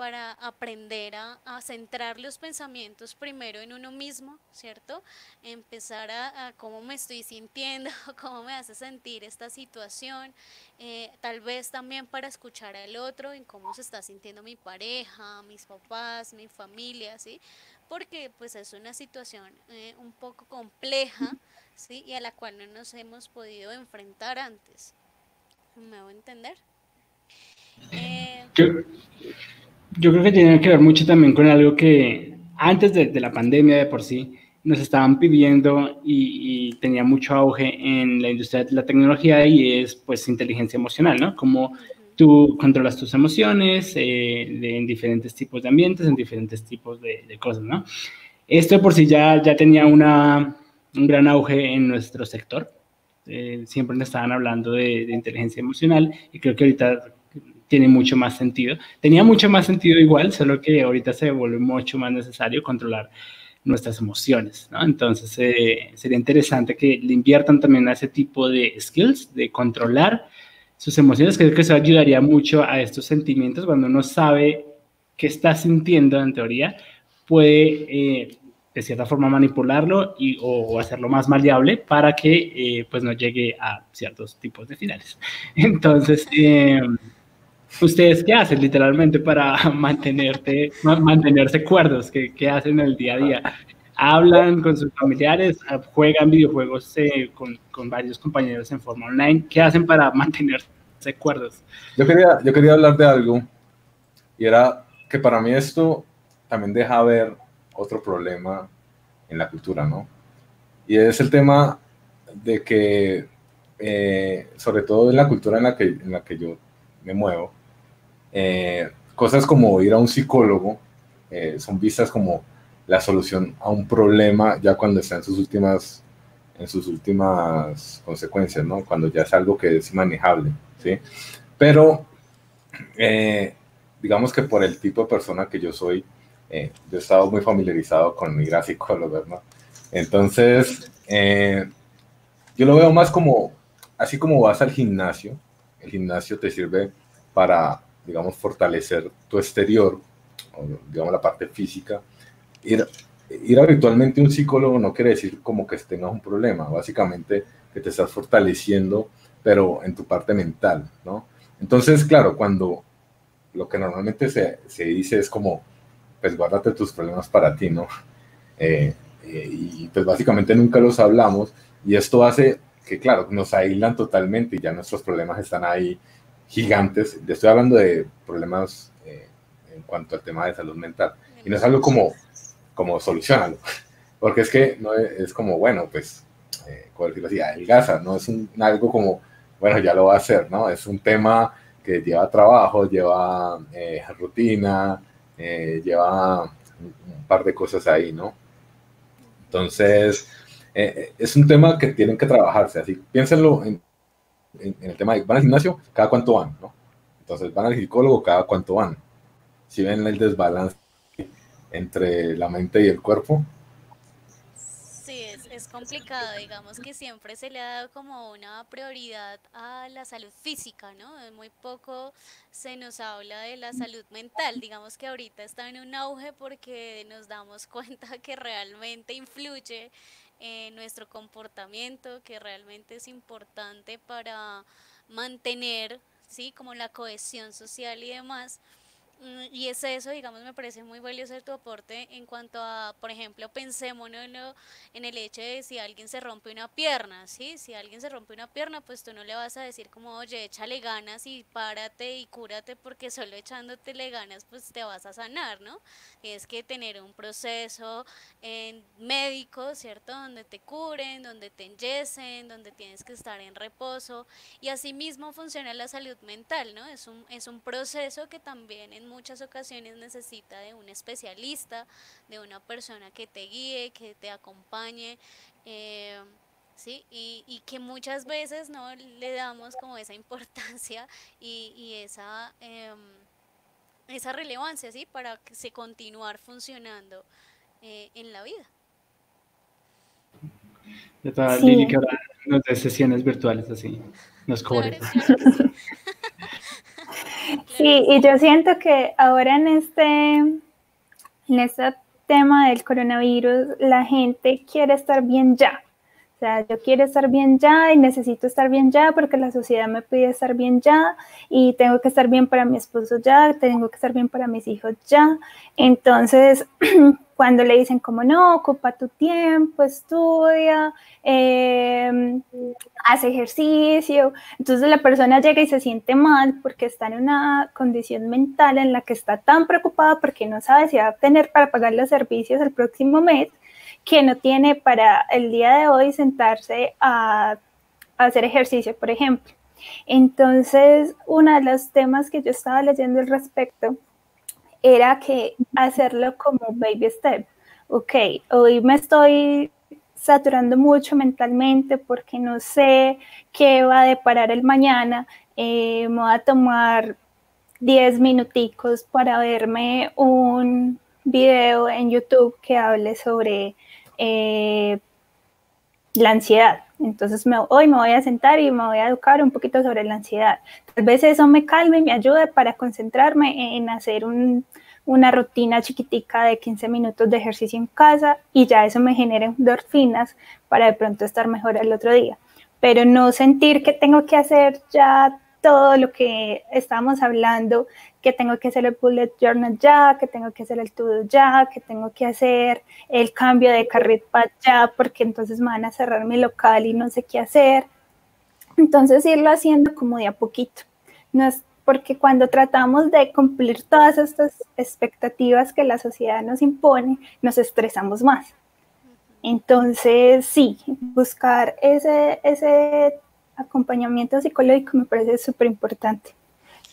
para aprender a, a, centrar los pensamientos primero en uno mismo, ¿cierto? Empezar a, a cómo me estoy sintiendo, cómo me hace sentir esta situación, eh, tal vez también para escuchar al otro en cómo se está sintiendo mi pareja, mis papás, mi familia, ¿sí? Porque pues es una situación eh, un poco compleja, ¿sí? Y a la cual no nos hemos podido enfrentar antes. ¿Me hago entender? Eh, yo, yo, creo que tiene que ver mucho también con algo que antes de, de la pandemia de por sí nos estaban pidiendo y, y, tenía mucho auge en la industria de la tecnología y es pues inteligencia emocional, ¿no? Como tú controlas tus emociones eh, de, en diferentes tipos de ambientes, en diferentes tipos de, de cosas, ¿no? Esto por sí ya, ya tenía una, un gran auge en nuestro sector. Eh, siempre nos estaban hablando de, de inteligencia emocional y creo que ahorita tiene mucho más sentido. Tenía mucho más sentido igual, solo que ahorita se vuelve mucho más necesario controlar nuestras emociones, ¿no? Entonces eh, sería interesante que le inviertan también a ese tipo de skills, de controlar sus emociones, creo que eso ayudaría mucho a estos sentimientos cuando uno sabe qué está sintiendo en teoría, puede eh, de cierta forma manipularlo y, o, hacerlo más maleable para que eh, pues no llegue a ciertos tipos de finales. Entonces, em, ¿ustedes qué hacen literalmente para mantenerte, mantenerse cuerdos? ¿Qué, ¿Qué, hacen en el día a día? ¿Hablan con sus familiares? ¿Juegan videojuegos eh, con, con, varios compañeros en forma online? ¿Qué hacen para mantenerse cuerdos? Yo quería, yo quería hablar de algo y era que para mí esto también deja ver otro problema en la cultura, ¿no? Y es el tema de que, eh, sobre todo en la cultura en la que, en la que yo me muevo, eh, cosas como ir a un psicólogo eh, son vistas como la solución a un problema ya cuando está en sus últimas en sus últimas consecuencias, ¿no? Cuando ya es algo que es manejable, ¿sí? Pero, digamos que por el tipo de persona que yo soy, eh, yo he estado muy familiarizado con ir a psicólogos, ¿no? Entonces, eh, yo lo veo más como, así como vas al gimnasio, el gimnasio te sirve para, digamos, fortalecer tu exterior, digamos, la parte física. Ir, ir habitualmente a un psicólogo no quiere decir como que tengas un problema, básicamente que te estás fortaleciendo, pero en tu parte mental, ¿no? Entonces, claro, cuando lo que normalmente se, se dice es como, pues guárdate tus problemas para ti, ¿no? Eh, eh, y pues básicamente nunca los hablamos y esto hace que, claro, nos aíslan totalmente y ya nuestros problemas están ahí gigantes. Estoy hablando de problemas eh, en cuanto al tema de salud mental. Y no es algo como, como solucionarlo, porque es que no es, como, bueno, pues, ¿cómo decirlo así? Adelgaza, no es un, algo como, bueno, ya lo va a hacer, ¿no? Es un tema que lleva trabajo, lleva rutina, eh, lleva un, par de cosas ahí, ¿no? Entonces, eh, eh, es un tema que tienen que trabajarse, así piénsenlo en, el tema de van al gimnasio, cada cuánto van, ¿no? Entonces, van al psicólogo, cada cuánto van. Si ven el desbalance entre la mente y el cuerpo, es complicado, digamos que siempre se le ha dado como una prioridad a la salud física, ¿no? Muy poco se nos habla de la salud mental, digamos que ahorita está en un auge porque nos damos cuenta que realmente influye en nuestro comportamiento, que realmente es importante para mantener, ¿sí? Como la cohesión social y demás. Mm, y es eso, digamos, me parece muy valioso tu aporte en cuanto a, por ejemplo, pensémonos en el hecho de si alguien se rompe una pierna, ¿sí? Si alguien se rompe una pierna, pues tú no le vas a decir como, oye, échale ganas y párate y cúrate porque solo echándotele ganas, pues te vas a sanar, ¿no? Es que tener un proceso médico, ¿cierto? Donde te curen, donde te enyesen, donde tienes que estar en reposo y así mismo funciona la salud mental, ¿no? Es un, es un proceso que también en muchas ocasiones necesita de un especialista, de una persona que te guíe, que te acompañe. Eh, ¿sí? Y, que muchas veces no le damos como esa importancia y, esa, em, esa relevancia, ¿sí? Para que se continuar funcionando eh, en la vida. Lili que ahora nos de sesiones virtuales así, nos cobre. Sí, y yo siento que ahora en este, en este tema del coronavirus, la gente quiere estar bien ya. O sea, yo quiero estar bien ya y necesito estar bien ya porque la sociedad me pide estar bien ya y tengo que estar bien para mi esposo ya, tengo que estar bien para mis hijos ya. Entonces, cuando le dicen como no, ocupa tu tiempo, estudia, eh, hace ejercicio, entonces la persona llega y se siente mal porque está en una condición mental en la que está tan preocupada porque no sabe si va a tener para pagar los servicios el próximo mes, que no tiene para el día de hoy sentarse a, hacer ejercicio, por ejemplo. Entonces, uno de los temas que yo estaba leyendo al respecto era que hacerlo como baby step. Ok, hoy me estoy saturando mucho mentalmente porque no sé qué va a deparar el mañana. Eh, me voy a tomar 10 minuticos para verme un video en YouTube que hable sobre eh, la ansiedad. Entonces me, hoy me voy a sentar y me voy a educar un poquito sobre la ansiedad. Tal vez eso me calme y me ayude para concentrarme en hacer una rutina chiquitica de 15 minutos de ejercicio en casa y ya eso me genera endorfinas para de pronto estar mejor el otro día. Pero no sentir que tengo que hacer ya todo lo que estábamos hablando, que tengo que hacer el bullet journal ya, que tengo que hacer el todo ya, que tengo que hacer el cambio de carril para ya, porque entonces me van a cerrar mi local y no sé qué hacer. Entonces irlo haciendo como de a poquito. No es porque cuando tratamos de cumplir todas estas expectativas que la sociedad nos impone, nos estresamos más. Entonces, sí, buscar ese, ese acompañamiento psicológico me parece súper importante.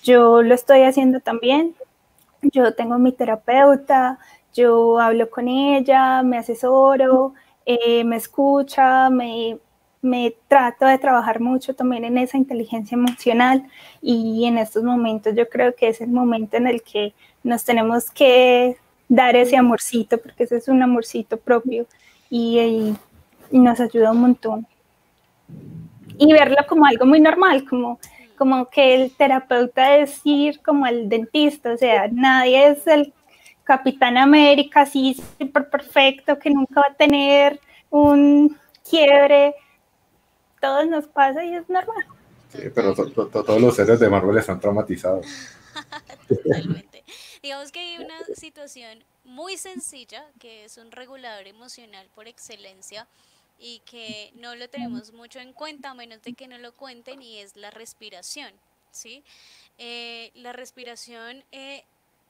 Yo lo estoy haciendo también. Yo tengo mi terapeuta, yo hablo con ella, me asesoro, eh, me escucha, me, me trato de trabajar mucho también en esa inteligencia emocional y en estos momentos yo creo que es el momento en el que nos tenemos que dar ese amorcito, porque ese es un amorcito propio y nos ayuda un montón y verlo como algo muy normal, como, como que el terapeuta es ir como el dentista, o sea, nadie es el Capitán América así súper perfecto, que nunca va a tener un quiebre, todos nos pasa y es normal. Sí, pero todos los seres de Marvel están traumatizados. Totalmente. Digamos que hay una situación muy sencilla, que es un regulador emocional por excelencia, y que no lo tenemos mucho en cuenta a menos de que no lo cuenten y es la respiración, ¿sí? Eh, la respiración eh,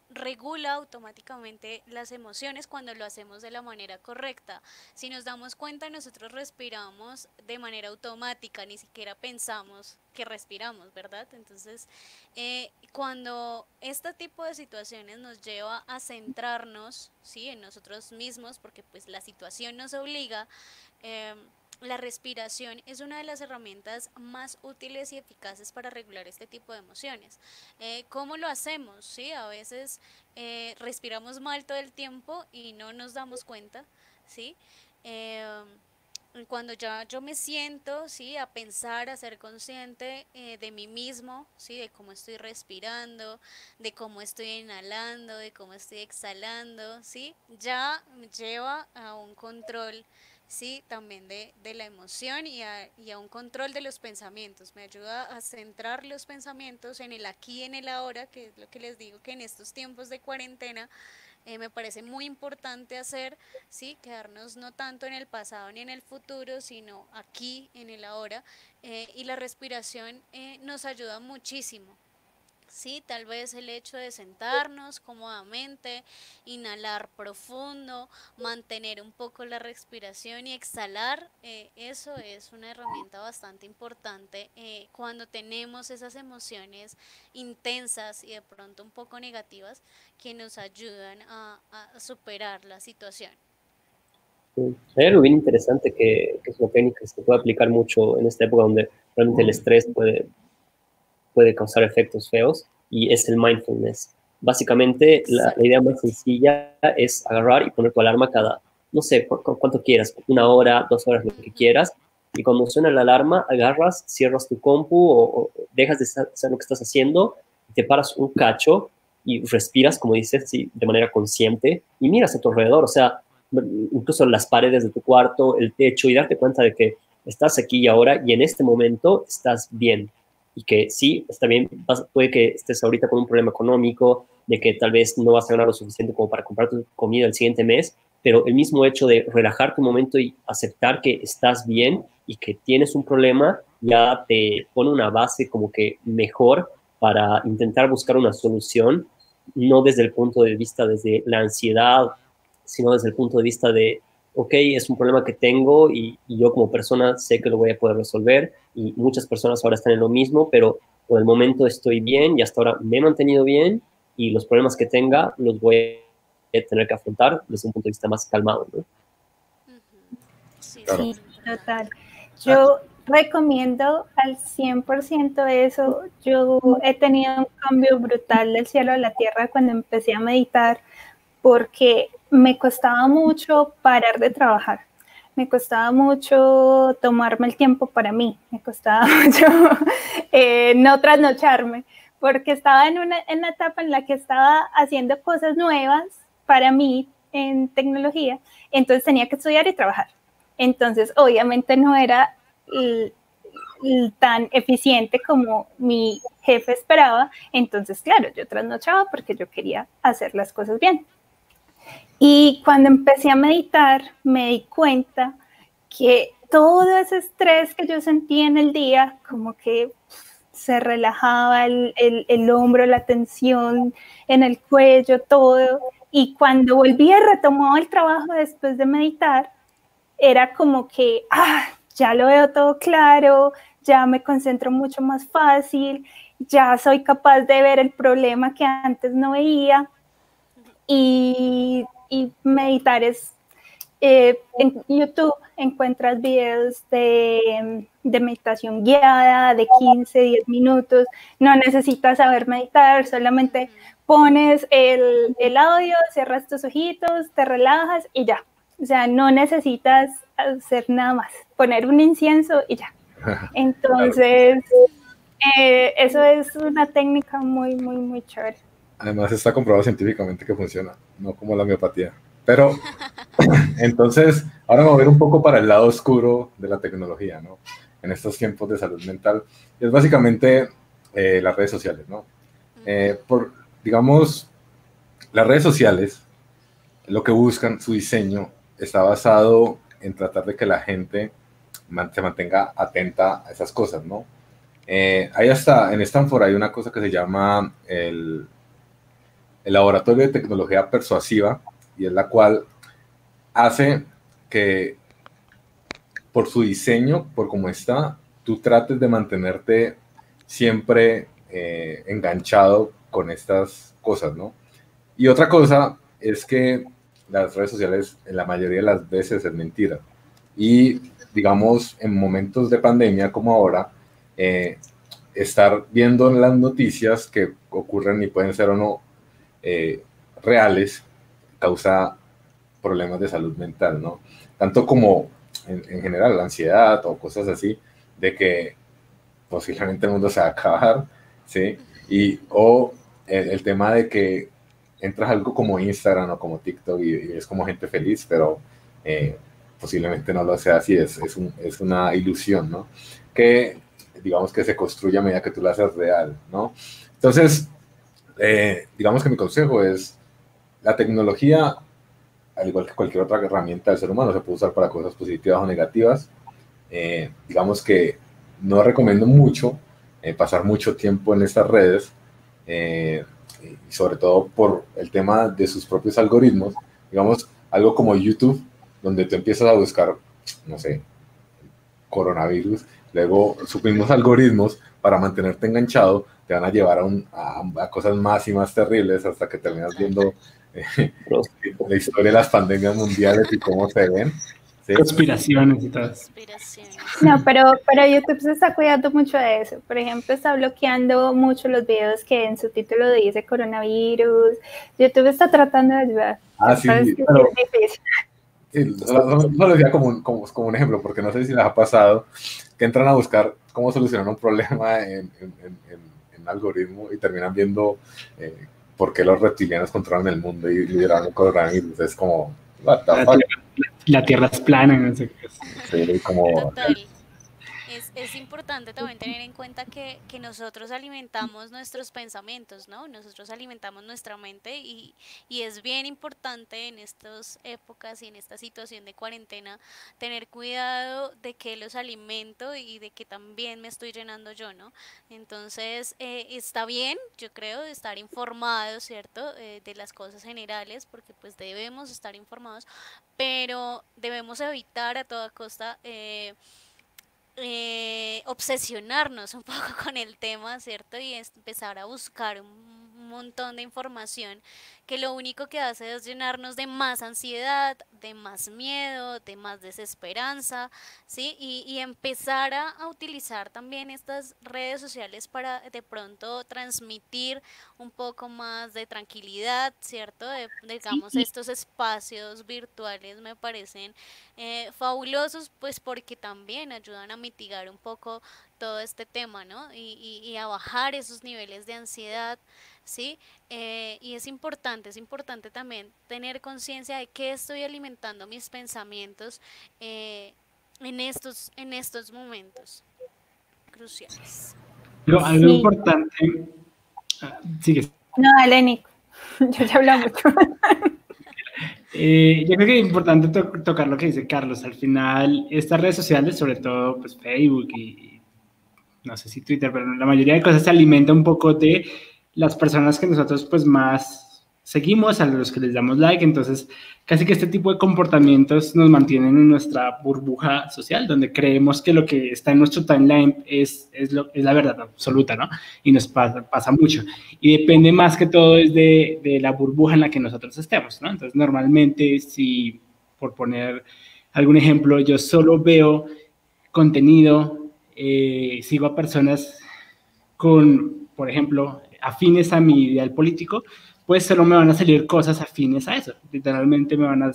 regula automáticamente las emociones cuando lo hacemos de la manera correcta. Si nos damos cuenta, nosotros respiramos de manera automática, ni siquiera pensamos que respiramos, ¿verdad? Entonces, eh, cuando este tipo de situaciones nos lleva a centrarnos, ¿sí? En nosotros mismos, porque pues la situación nos obliga, Em, la respiración es una de las herramientas más útiles y eficaces para regular este tipo de emociones. Eh, ¿Cómo lo hacemos? ¿Sí? A veces eh, respiramos mal todo el tiempo y no nos damos cuenta. ¿sí? Em, cuando ya yo me siento, ¿sí? A pensar, a ser consciente eh, de mí mismo, ¿sí? De cómo estoy respirando, de cómo estoy inhalando, de cómo estoy exhalando, ¿sí? Ya lleva a un control sí, también de, la emoción y a, y a, un control de los pensamientos. Me ayuda a centrar los pensamientos en el aquí, en el ahora, que es lo que les digo que en estos tiempos de cuarentena eh, me parece muy importante hacer, sí, quedarnos no tanto en el pasado ni en el futuro, sino aquí, en el ahora. Eh, y la respiración eh, nos ayuda muchísimo. Sí, tal vez el hecho de sentarnos cómodamente, inhalar profundo, mantener un poco la respiración y exhalar, eh, eso es una herramienta bastante importante eh, cuando tenemos esas emociones intensas y de pronto un poco negativas que nos ayudan a, superar la situación. Hay algo bien interesante que, que es una técnica que se puede aplicar mucho en esta época donde realmente el estrés puede puede causar efectos feos y es el mindfulness. Básicamente, la, idea más sencilla es agarrar y poner tu alarma cada, no sé, cuánto quieras, una hora, dos horas, lo que quieras. Y cuando suena la alarma, agarras, cierras tu compu o, dejas de hacer lo que estás haciendo, te paras un cacho y respiras, como dices, de manera consciente y miras a tu alrededor, o sea, incluso las paredes de tu cuarto, el techo y darte cuenta de que estás aquí y ahora y en este momento estás bien y que sí, está bien, puede que estés ahorita con un problema económico, de que tal vez no vas a ganar lo suficiente como para comprar tu comida el siguiente mes, pero el mismo hecho de relajar tu momento y aceptar que estás bien y que tienes un problema ya te pone una base como que mejor para intentar buscar una solución, no desde el punto de vista desde la ansiedad, sino desde el punto de vista de ok, es un problema que tengo y, yo como persona sé que lo voy a poder resolver y muchas personas ahora están en lo mismo, pero por el momento estoy bien y hasta ahora me he mantenido bien y los problemas que tenga los voy a tener que afrontar desde un punto de vista más calmado. ¿no? Sí, total. Yo recomiendo al 100% eso. Yo he tenido un cambio brutal del cielo a la tierra cuando empecé a meditar porque me costaba mucho parar de trabajar. me costaba mucho tomarme el tiempo para mí, me costaba mucho eh, no trasnocharme, porque estaba en una, en una etapa en la que estaba haciendo cosas nuevas para mí en tecnología, entonces tenía que estudiar y trabajar. Entonces, obviamente no era tan eficiente como mi jefe esperaba, entonces, claro, yo trasnochaba porque yo quería hacer las cosas bien. Y cuando empecé a meditar, me di cuenta que todo ese estrés que yo sentía en el día, como que se relajaba el, el, hombro, la tensión en el cuello, todo. Y cuando volví a retomar el trabajo después de meditar, era como que, ah, ya lo veo todo claro, ya me concentro mucho más fácil, ya soy capaz de ver el problema que antes no veía. Y, meditar es, eh, en YouTube encuentras videos de, de, meditación guiada de 15, 10 minutos, no necesitas saber meditar, solamente pones el, el audio, cierras tus ojitos, te relajas y ya. O sea, no necesitas hacer nada más, poner un incienso y ya. Entonces, eh, eso es una técnica muy, muy, muy chévere. Además está comprobado científicamente que funciona, no como la miopatía. Pero, entonces, ahora vamos a ver un poco para el lado oscuro de la tecnología, ¿no? En estos tiempos de salud mental. Y es básicamente eh, las redes sociales, ¿no? Eh, por, digamos, las redes sociales, lo que buscan, su diseño, está basado en tratar de que la gente se mantenga atenta a esas cosas, ¿no? Eh, ahí hasta en Stanford hay una cosa que se llama el, el Laboratorio de Tecnología Persuasiva, y es la cual hace que por su diseño, por cómo está, tú trates de mantenerte siempre eh, enganchado con estas cosas, ¿no? Y otra cosa es que las redes sociales en la mayoría de las veces es mentira. Y digamos, en momentos de pandemia como ahora, eh, estar viendo las noticias que ocurren y pueden ser o no eh, reales, causa problemas de salud mental, ¿no? Tanto como en, general la ansiedad o cosas así, de que posiblemente el mundo se va a acabar, ¿sí? Y, o el, tema de que entras algo como Instagram o como TikTok y, es como gente feliz, pero eh, posiblemente no lo sea así, es, es, un, es, una ilusión, ¿no? Que digamos que se construye a medida que tú la haces real, ¿no? Entonces, eh, digamos que mi consejo es, la tecnología, al igual que cualquier otra herramienta del ser humano, se puede usar para cosas positivas o negativas. Eh, digamos que no recomiendo mucho eh, pasar mucho tiempo en estas redes, y sobre todo por el tema de sus propios algoritmos. Digamos, algo como YouTube, donde tú empiezas a buscar, no sé, coronavirus, luego supimos algoritmos para mantenerte enganchado, te van a llevar a, a, cosas más y más terribles hasta que terminas viendo eh, la historia de las pandemias mundiales y cómo se ven. Conspiraciones y todo. No, pero, pero YouTube se está cuidando mucho de eso. Por ejemplo, está bloqueando mucho los videos que en su título dice coronavirus. YouTube está tratando de ayudar. Ah, sí, pero, Sí, solo, lo decía como un, como, como un, ejemplo, porque no sé si les ha pasado que entran a buscar cómo solucionar un problema en, en, en, algoritmo y terminan viendo eh, por qué los reptilianos controlan el mundo y lideran el coronavirus. Es como, la, la, Tierra es plana. No sé qué. Sí, como... Total es, importante también tener en cuenta que, que, nosotros alimentamos nuestros pensamientos, ¿no? Nosotros alimentamos nuestra mente y, y es bien importante en estas épocas y en esta situación de cuarentena tener cuidado de que los alimento y de que también me estoy llenando yo, ¿no? Entonces, eh, está bien, yo creo, estar informado, ¿cierto? Eh, de las cosas generales, porque pues debemos estar informados, pero debemos evitar a toda costa... Eh, eh, obsesionarnos un poco con el tema, ¿cierto? Y empezar a buscar un montón de información que lo único que hace es llenarnos de más ansiedad, de más miedo, de más desesperanza, ¿sí? Y, empezar a, utilizar también estas redes sociales para de pronto transmitir un poco más de tranquilidad, ¿cierto? De, digamos, estos espacios virtuales me parecen eh, fabulosos, pues porque también ayudan a mitigar un poco todo este tema, ¿no? Y, y, a bajar esos niveles de ansiedad, ¿sí? Eh, y es importante, es importante también tener conciencia de que estoy alimentando mis pensamientos eh, en, estos, en estos momentos cruciales. Pero algo importante, ah, sigue. No, dale, Yo ya hablaba mucho. Eh, yo creo que es importante tocar lo que dice Carlos. Al final, estas redes sociales, sobre todo pues, Facebook y, no sé si Twitter, pero la mayoría de cosas se alimenta un poco de las personas que nosotros pues más seguimos, a los que les damos like, entonces casi que este tipo de comportamientos nos mantienen en nuestra burbuja social, donde creemos que lo que está en nuestro timeline es, es, lo, es la verdad absoluta, ¿no? Y nos pasa, pasa mucho. Y depende más que todo es de, de, la burbuja en la que nosotros estemos, ¿no? Entonces normalmente si, por poner algún ejemplo, yo solo veo contenido, eh, sigo a personas con, por ejemplo, afines a mi ideal político, pues solo me van a salir cosas afines a eso. Literalmente me van a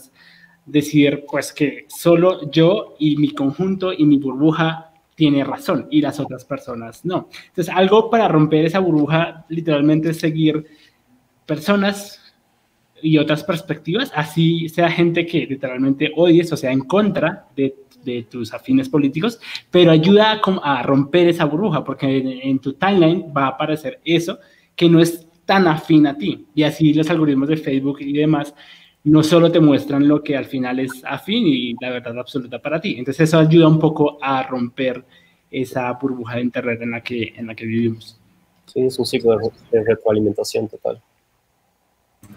decir pues que solo yo y mi conjunto y mi burbuja tiene razón y las otras personas no. Entonces algo para romper esa burbuja literalmente es seguir personas y otras perspectivas, así sea gente que literalmente odies o sea en contra de, de tus afines políticos, pero ayuda a, a romper esa burbuja porque en, en tu timeline va a aparecer eso que no es tan afín a ti. Y así los algoritmos de Facebook y demás no solo te muestran lo que al final es afín y la verdad absoluta para ti. Entonces eso ayuda un poco a romper esa burbuja de Internet en la que, en la que vivimos. Sí, es un ciclo de, retroalimentación total.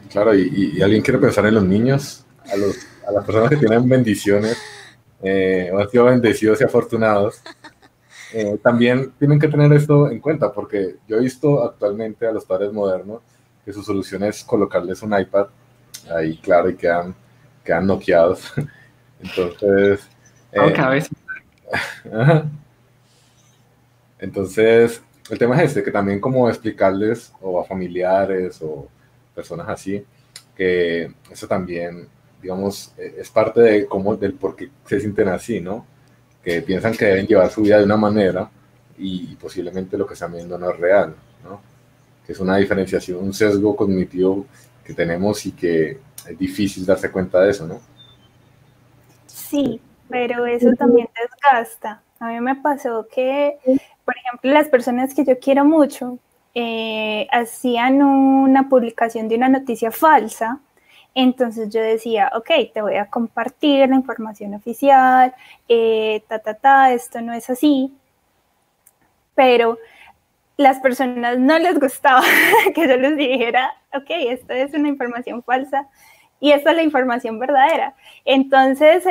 Claro, y, alguien quiere pensar en los niños, a, los, a las personas que tienen bendiciones, eh, o han sido bendecidos y afortunados, eh, también tienen que tener esto en cuenta, porque yo he visto actualmente a los padres modernos que su solución es colocarles un iPad. Ahí, claro, y quedan, quedan noqueados. Entonces... Eh, Entonces, el tema es este, que también como explicarles o a familiares o personas así, que eso también, digamos, e-, es parte de cómo, del por qué se sienten así, ¿no? que piensan que deben llevar su vida de una manera y posiblemente lo que están viendo no es real, ¿no? Que es una diferenciación, un sesgo cognitivo que tenemos y que es difícil darse cuenta de eso, ¿no? Sí, pero eso también desgasta. A mí me pasó que, por ejemplo, las personas que yo quiero mucho eh, hacían una publicación de una noticia falsa entonces yo decía, ok, te voy a compartir la información oficial, eh, ta, ta, ta, esto no es así, pero las personas no les gustaba que yo les dijera, ok, esto es una información falsa y esta es la información verdadera. Entonces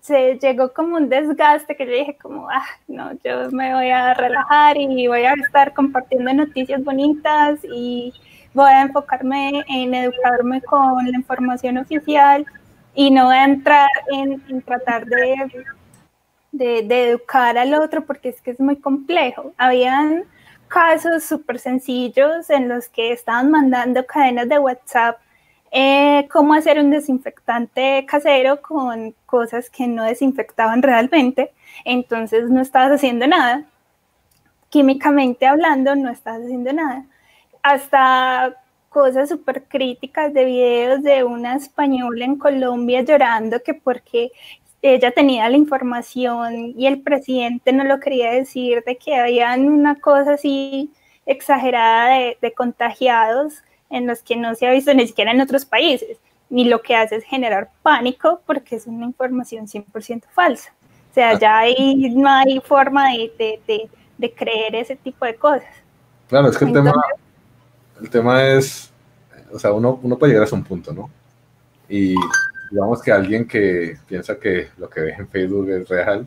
se llegó como un desgaste que yo dije como, ah, no, yo me voy a relajar y voy a estar compartiendo noticias bonitas y voy a enfocarme en educarme con la información oficial y no voy a entrar en, tratar de, de, educar al otro porque es que es muy complejo. Habían casos súper sencillos en los que estaban mandando cadenas de WhatsApp eh, cómo hacer un desinfectante casero con cosas que no desinfectaban realmente, entonces no estabas haciendo nada. Químicamente hablando, no estabas haciendo nada hasta cosas súper críticas de videos de una española en Colombia llorando que porque ella tenía la información y el presidente no lo quería decir de que había una cosa así exagerada de, contagiados en los que no se ha visto ni siquiera en otros países. Y lo que hace es generar pánico porque es una información 100% falsa. O sea, ya ahí no hay forma de, de, creer ese tipo de cosas. Claro, es que el tema el tema es, o sea, uno, uno puede llegar a un punto, ¿no? Y digamos que alguien que piensa que lo que ve en Facebook es real,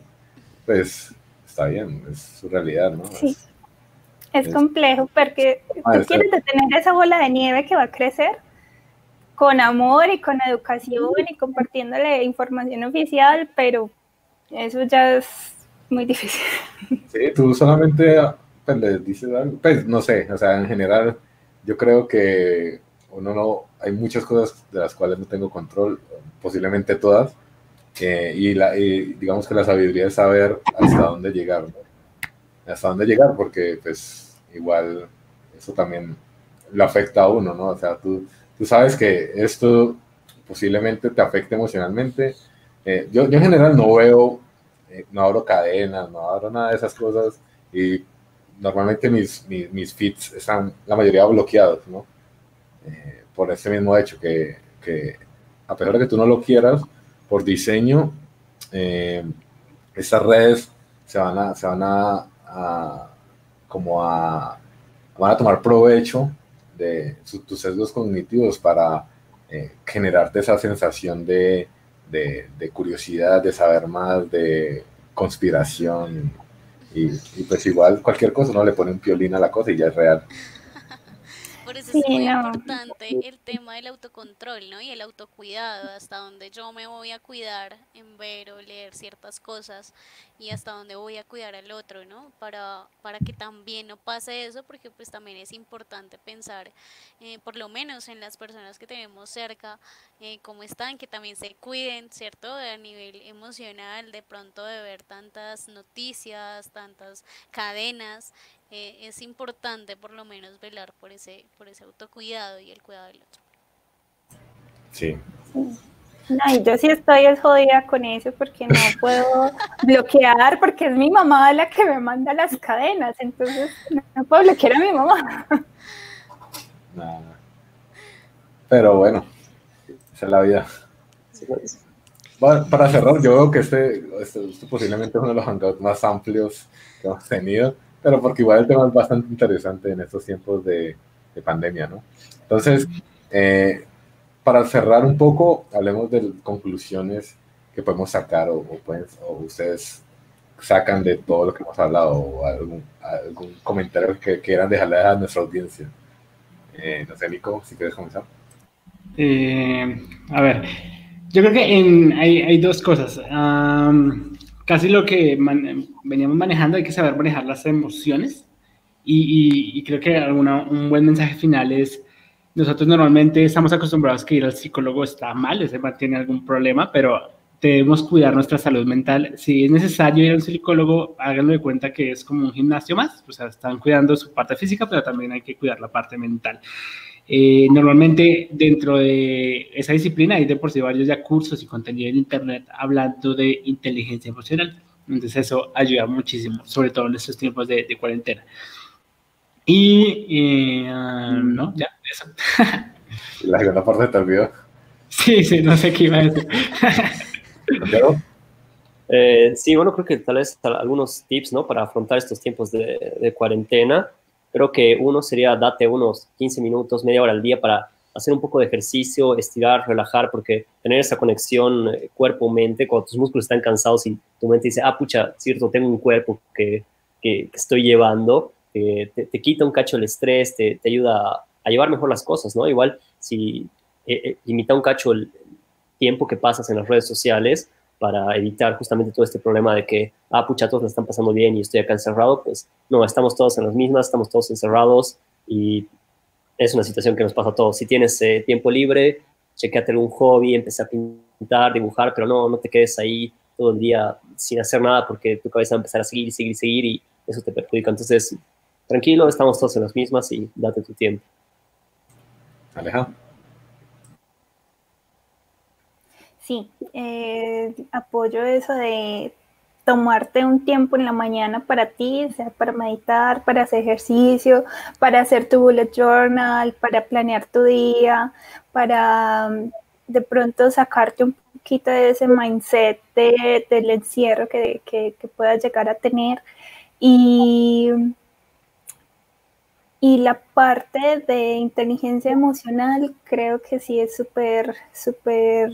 pues está bien, es su realidad, ¿no? Sí. Es, complejo porque tú quieres tener esa bola de nieve que va a crecer con amor y con educación y compartiéndole información oficial, pero eso ya es muy difícil. Sí, tú solamente pues, le dices algo, pues no sé, o sea, en general yo creo que uno no, hay muchas cosas de las cuales no tengo control, posiblemente todas, eh, y, la, digamos que la sabiduría es saber hasta dónde llegar, ¿no? hasta dónde llegar, porque pues igual eso también lo afecta a uno, ¿no? O sea, tú, tú sabes que esto posiblemente te afecte emocionalmente. Eh, yo, yo, en general no veo, eh, no abro cadenas, no abro nada de esas cosas y normalmente mis, mis, feeds están la mayoría bloqueados, ¿no? por ese mismo hecho, que, que a pesar de que tú no lo quieras, por diseño, eh, estas redes se van a, se van a, como a, van a tomar provecho de tus sesgos cognitivos para eh, generarte esa sensación de, de, curiosidad, de saber más, de conspiración. Y, y, pues igual cualquier cosa, no le pone un piolín a la cosa y ya es real. Por eso es muy importante el tema del autocontrol, ¿no? Y el autocuidado, hasta donde yo me voy a cuidar en ver o leer ciertas cosas y hasta donde voy a cuidar al otro, ¿no? Para, para que también no pase eso, porque pues también es importante pensar, eh, por lo menos en las personas que tenemos cerca, eh, cómo están, que también se cuiden, ¿cierto? A nivel emocional, de pronto de ver tantas noticias, tantas cadenas, eh, es importante por lo menos velar por ese, por ese autocuidado y el cuidado del otro. Sí. No, yo sí estoy jodida con eso porque no puedo bloquear porque es mi mamá la que me manda las cadenas, entonces no puedo bloquear a mi mamá. Pero bueno, esa es la vida. para cerrar, yo veo que este, este, este, posiblemente es uno de los hangouts más amplios que hemos tenido pero porque igual el tema es bastante interesante en estos tiempos de, de pandemia, ¿no? Entonces, eh, para cerrar un poco, hablemos de conclusiones que podemos sacar o, o, ustedes sacan de todo lo que hemos hablado o algún, algún comentario que quieran dejarle a nuestra audiencia. Eh, no sé, Nico, si quieres comenzar. Eh, a ver, yo creo que en, hay, hay, dos cosas casi lo que veníamos manejando, hay que saber manejar las emociones y, creo que alguna, un buen mensaje final es, nosotros normalmente estamos acostumbrados a que ir al psicólogo está mal, ese tiene algún problema, pero debemos cuidar nuestra salud mental. Si es necesario ir al psicólogo, háganlo de cuenta que es como un gimnasio más, o sea, están cuidando su parte física, pero también hay que cuidar la parte mental. Eh, normalmente dentro de esa disciplina hay de por sí varios ya cursos y contenido en internet hablando de inteligencia emocional. Entonces eso ayuda muchísimo, sobre todo en estos tiempos de, cuarentena. Y eh, ah, no, ya, eso. La segunda parte te olvidó. Sí, sí, no sé qué iba a decir. Eh, sí, bueno, creo que tal vez algunos tips, ¿no? Para afrontar estos tiempos de, de cuarentena creo que uno sería date unos 15 minutos, media hora al día para hacer un poco de ejercicio, estirar, relajar, porque tener esa conexión eh, cuerpo-mente, cuando tus músculos están cansados y tu mente dice, ah, pucha, cierto, tengo un cuerpo que, que, estoy llevando, te, te, quita un cacho el estrés, te, te, ayuda a llevar mejor las cosas, ¿no? Igual si eh, eh, limita un cacho el tiempo que pasas en las redes sociales, para evitar justamente todo este problema de que, ah, pucha, todos lo están pasando bien y estoy acá encerrado, pues no, estamos todos en las mismas, estamos todos encerrados y es una situación que nos pasa a todos. Si tienes eh, tiempo libre, chequeate algún hobby, empieza a pintar, dibujar, pero no, no te quedes ahí todo el día sin hacer nada porque tu cabeza va a empezar a seguir, seguir, seguir y eso te perjudica. Entonces, tranquilo, estamos todos en las mismas y date tu tiempo. Alejandro. Sí, eh, apoyo eso de tomarte un tiempo en la mañana para ti, sea para meditar, para hacer ejercicio, para hacer tu bullet journal, para planear tu día, para mm, de pronto sacarte un poquito de ese mindset del encierro que, que, que puedas llegar a tener. Y, y la parte de inteligencia emocional creo que sí es súper, súper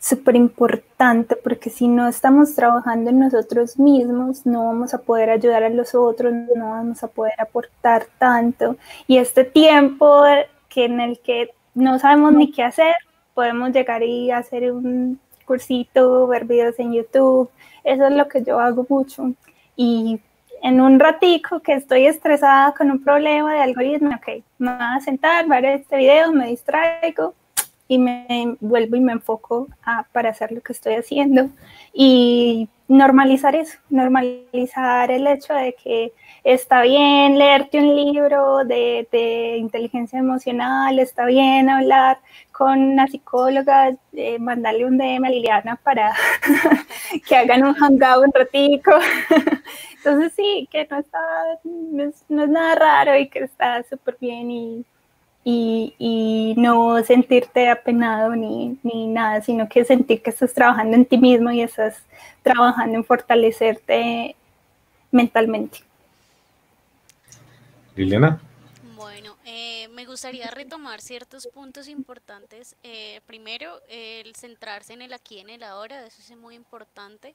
súper importante porque si no estamos trabajando en nosotros mismos, no vamos a poder ayudar a los otros, no vamos a poder aportar tanto. Y este tiempo que en el que no sabemos ni qué hacer, podemos llegar y hacer un cursito, ver videos en YouTube. Eso es lo que yo hago mucho. Y en un ratico que estoy estresada con un problema de algoritmo, ok, me voy a sentar, ver este video, me distraigo y me vuelvo y me enfoco a, para hacer lo que estoy haciendo y normalizar eso, normalizar el hecho de que está bien leerte un libro de, inteligencia emocional, está bien hablar con una psicóloga, eh, mandarle un DM a Liliana para que hagan un hangout un ratico. Entonces sí, que no está, no es, no es nada raro y que está súper bien y y, no sentirte apenado ni, ni, nada, sino que sentir que estás trabajando en ti mismo y estás trabajando en fortalecerte mentalmente. Liliana. Bueno, eh, me gustaría retomar ciertos puntos importantes. Eh, primero, el centrarse en el aquí, en el ahora, eso es muy importante.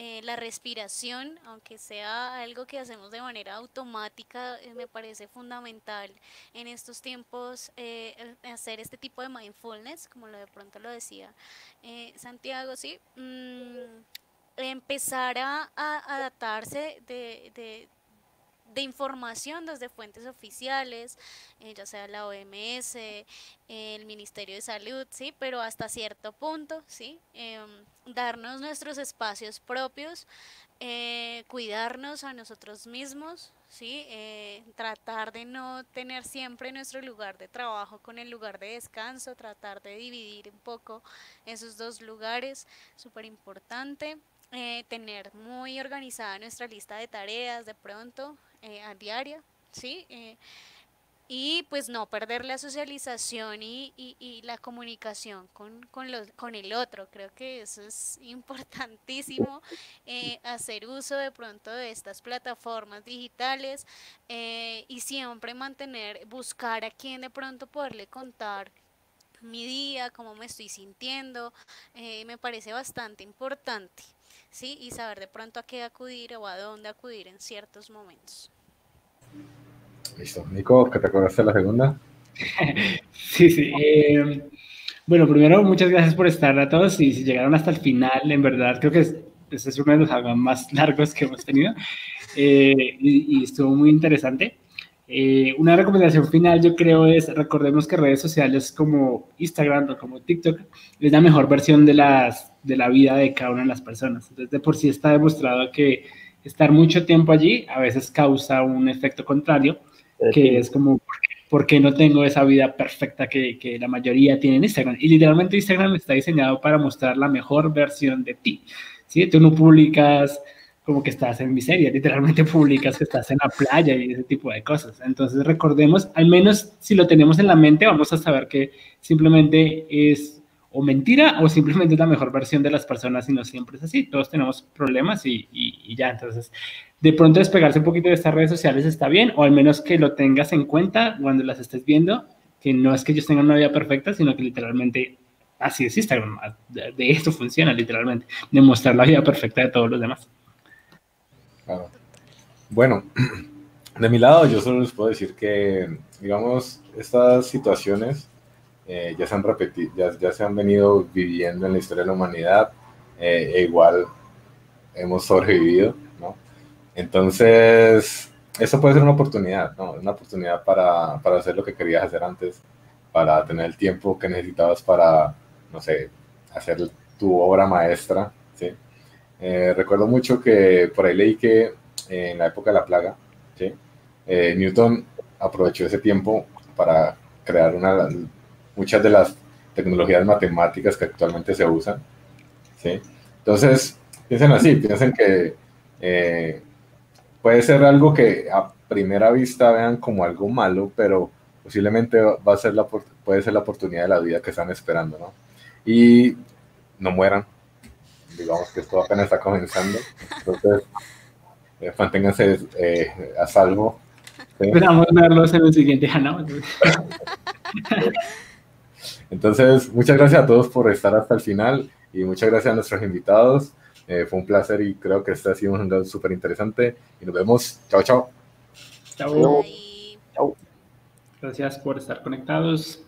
Eh, la respiración, aunque sea algo que hacemos de manera automática, eh, me parece fundamental en estos tiempos eh, hacer este tipo de mindfulness, como lo de pronto lo decía Santiago, sí. Mm, empezar a, adaptarse de, de información desde fuentes oficiales, eh, ya sea la OMS, el Ministerio de Salud, sí, pero hasta cierto punto, sí, em, darnos nuestros espacios propios, eh, cuidarnos a nosotros mismos, sí, eh, tratar de no tener siempre nuestro lugar de trabajo con el lugar de descanso, tratar de dividir un poco esos dos lugares, súper importante. tener muy organizada nuestra lista de tareas de pronto, eh, a diaria, ¿sí? Eh, y pues no perder la socialización y, la comunicación con, el otro. Creo que eso es importantísimo, eh, hacer uso de pronto de estas plataformas digitales y siempre mantener, buscar a quien de pronto poderle contar mi día, cómo me estoy sintiendo, me parece bastante importante. ¿Sí? Y saber de pronto a qué acudir o a dónde acudir en ciertos momentos. Listo. Nico, ¿qué te acordaste de la segunda? sí, sí. Eh, bueno, primero, muchas gracias por estar a todos y si llegaron hasta el final, en verdad, creo que es, este es uno de los más largos que hemos tenido eh, y, estuvo muy interesante. Eh, una recomendación final, yo creo, es recordemos que redes sociales como Instagram o como TikTok es la mejor versión de, las, de la vida de cada una de las personas. Entonces, de por sí está demostrado que estar mucho tiempo allí a veces causa un efecto contrario, que es como, ¿por qué no tengo esa vida perfecta que, que, la mayoría tiene en Instagram? Y literalmente Instagram está diseñado para mostrar la mejor versión de ti. ¿sí? Tú no publicas como que estás en miseria, literalmente publicas que estás en la playa y ese tipo de cosas. Entonces recordemos, al menos si lo tenemos en la mente, vamos a saber que simplemente es o mentira o simplemente es la mejor versión de las personas y no siempre es así. Todos tenemos problemas y, y, ya. Entonces, de pronto despegarse un poquito de estas redes sociales está bien, o al menos que lo tengas en cuenta cuando las estés viendo, que no es que ellos tengan una vida perfecta, sino que literalmente así es Instagram. De esto funciona literalmente, de mostrar la vida perfecta de todos los demás. Bueno, de mi lado yo solo les puedo decir que, digamos, estas situaciones eh, ya se han repetido, ya, se han venido viviendo en la historia de la humanidad eh, e igual hemos sobrevivido, ¿no? Entonces, eso puede ser una oportunidad, ¿no? Una oportunidad para, para hacer lo que querías hacer antes, para tener el tiempo que necesitabas para, no sé, hacer tu obra maestra. Eh, recuerdo mucho que por ahí leí que eh, en la época de la plaga, eh, Newton aprovechó ese tiempo para crear una, muchas de las tecnologías matemáticas que actualmente se usan. Entonces, piensen así, piensen que puede ser algo que a primera vista vean como algo malo, pero posiblemente va a ser la, puede ser la oportunidad de la vida que están esperando, ¿no? Y no mueran, digamos que esto apenas está comenzando. Entonces, eh, manténganse eh, a salvo. Esperamos verlos en el siguiente canal. Entonces, muchas gracias a todos por estar hasta el final. y muchas gracias a nuestros invitados. Eh, fue un placer y creo que este ha sido un hangout súper interesante. Y nos vemos. Chao. Chao. Chao. Gracias por estar conectados.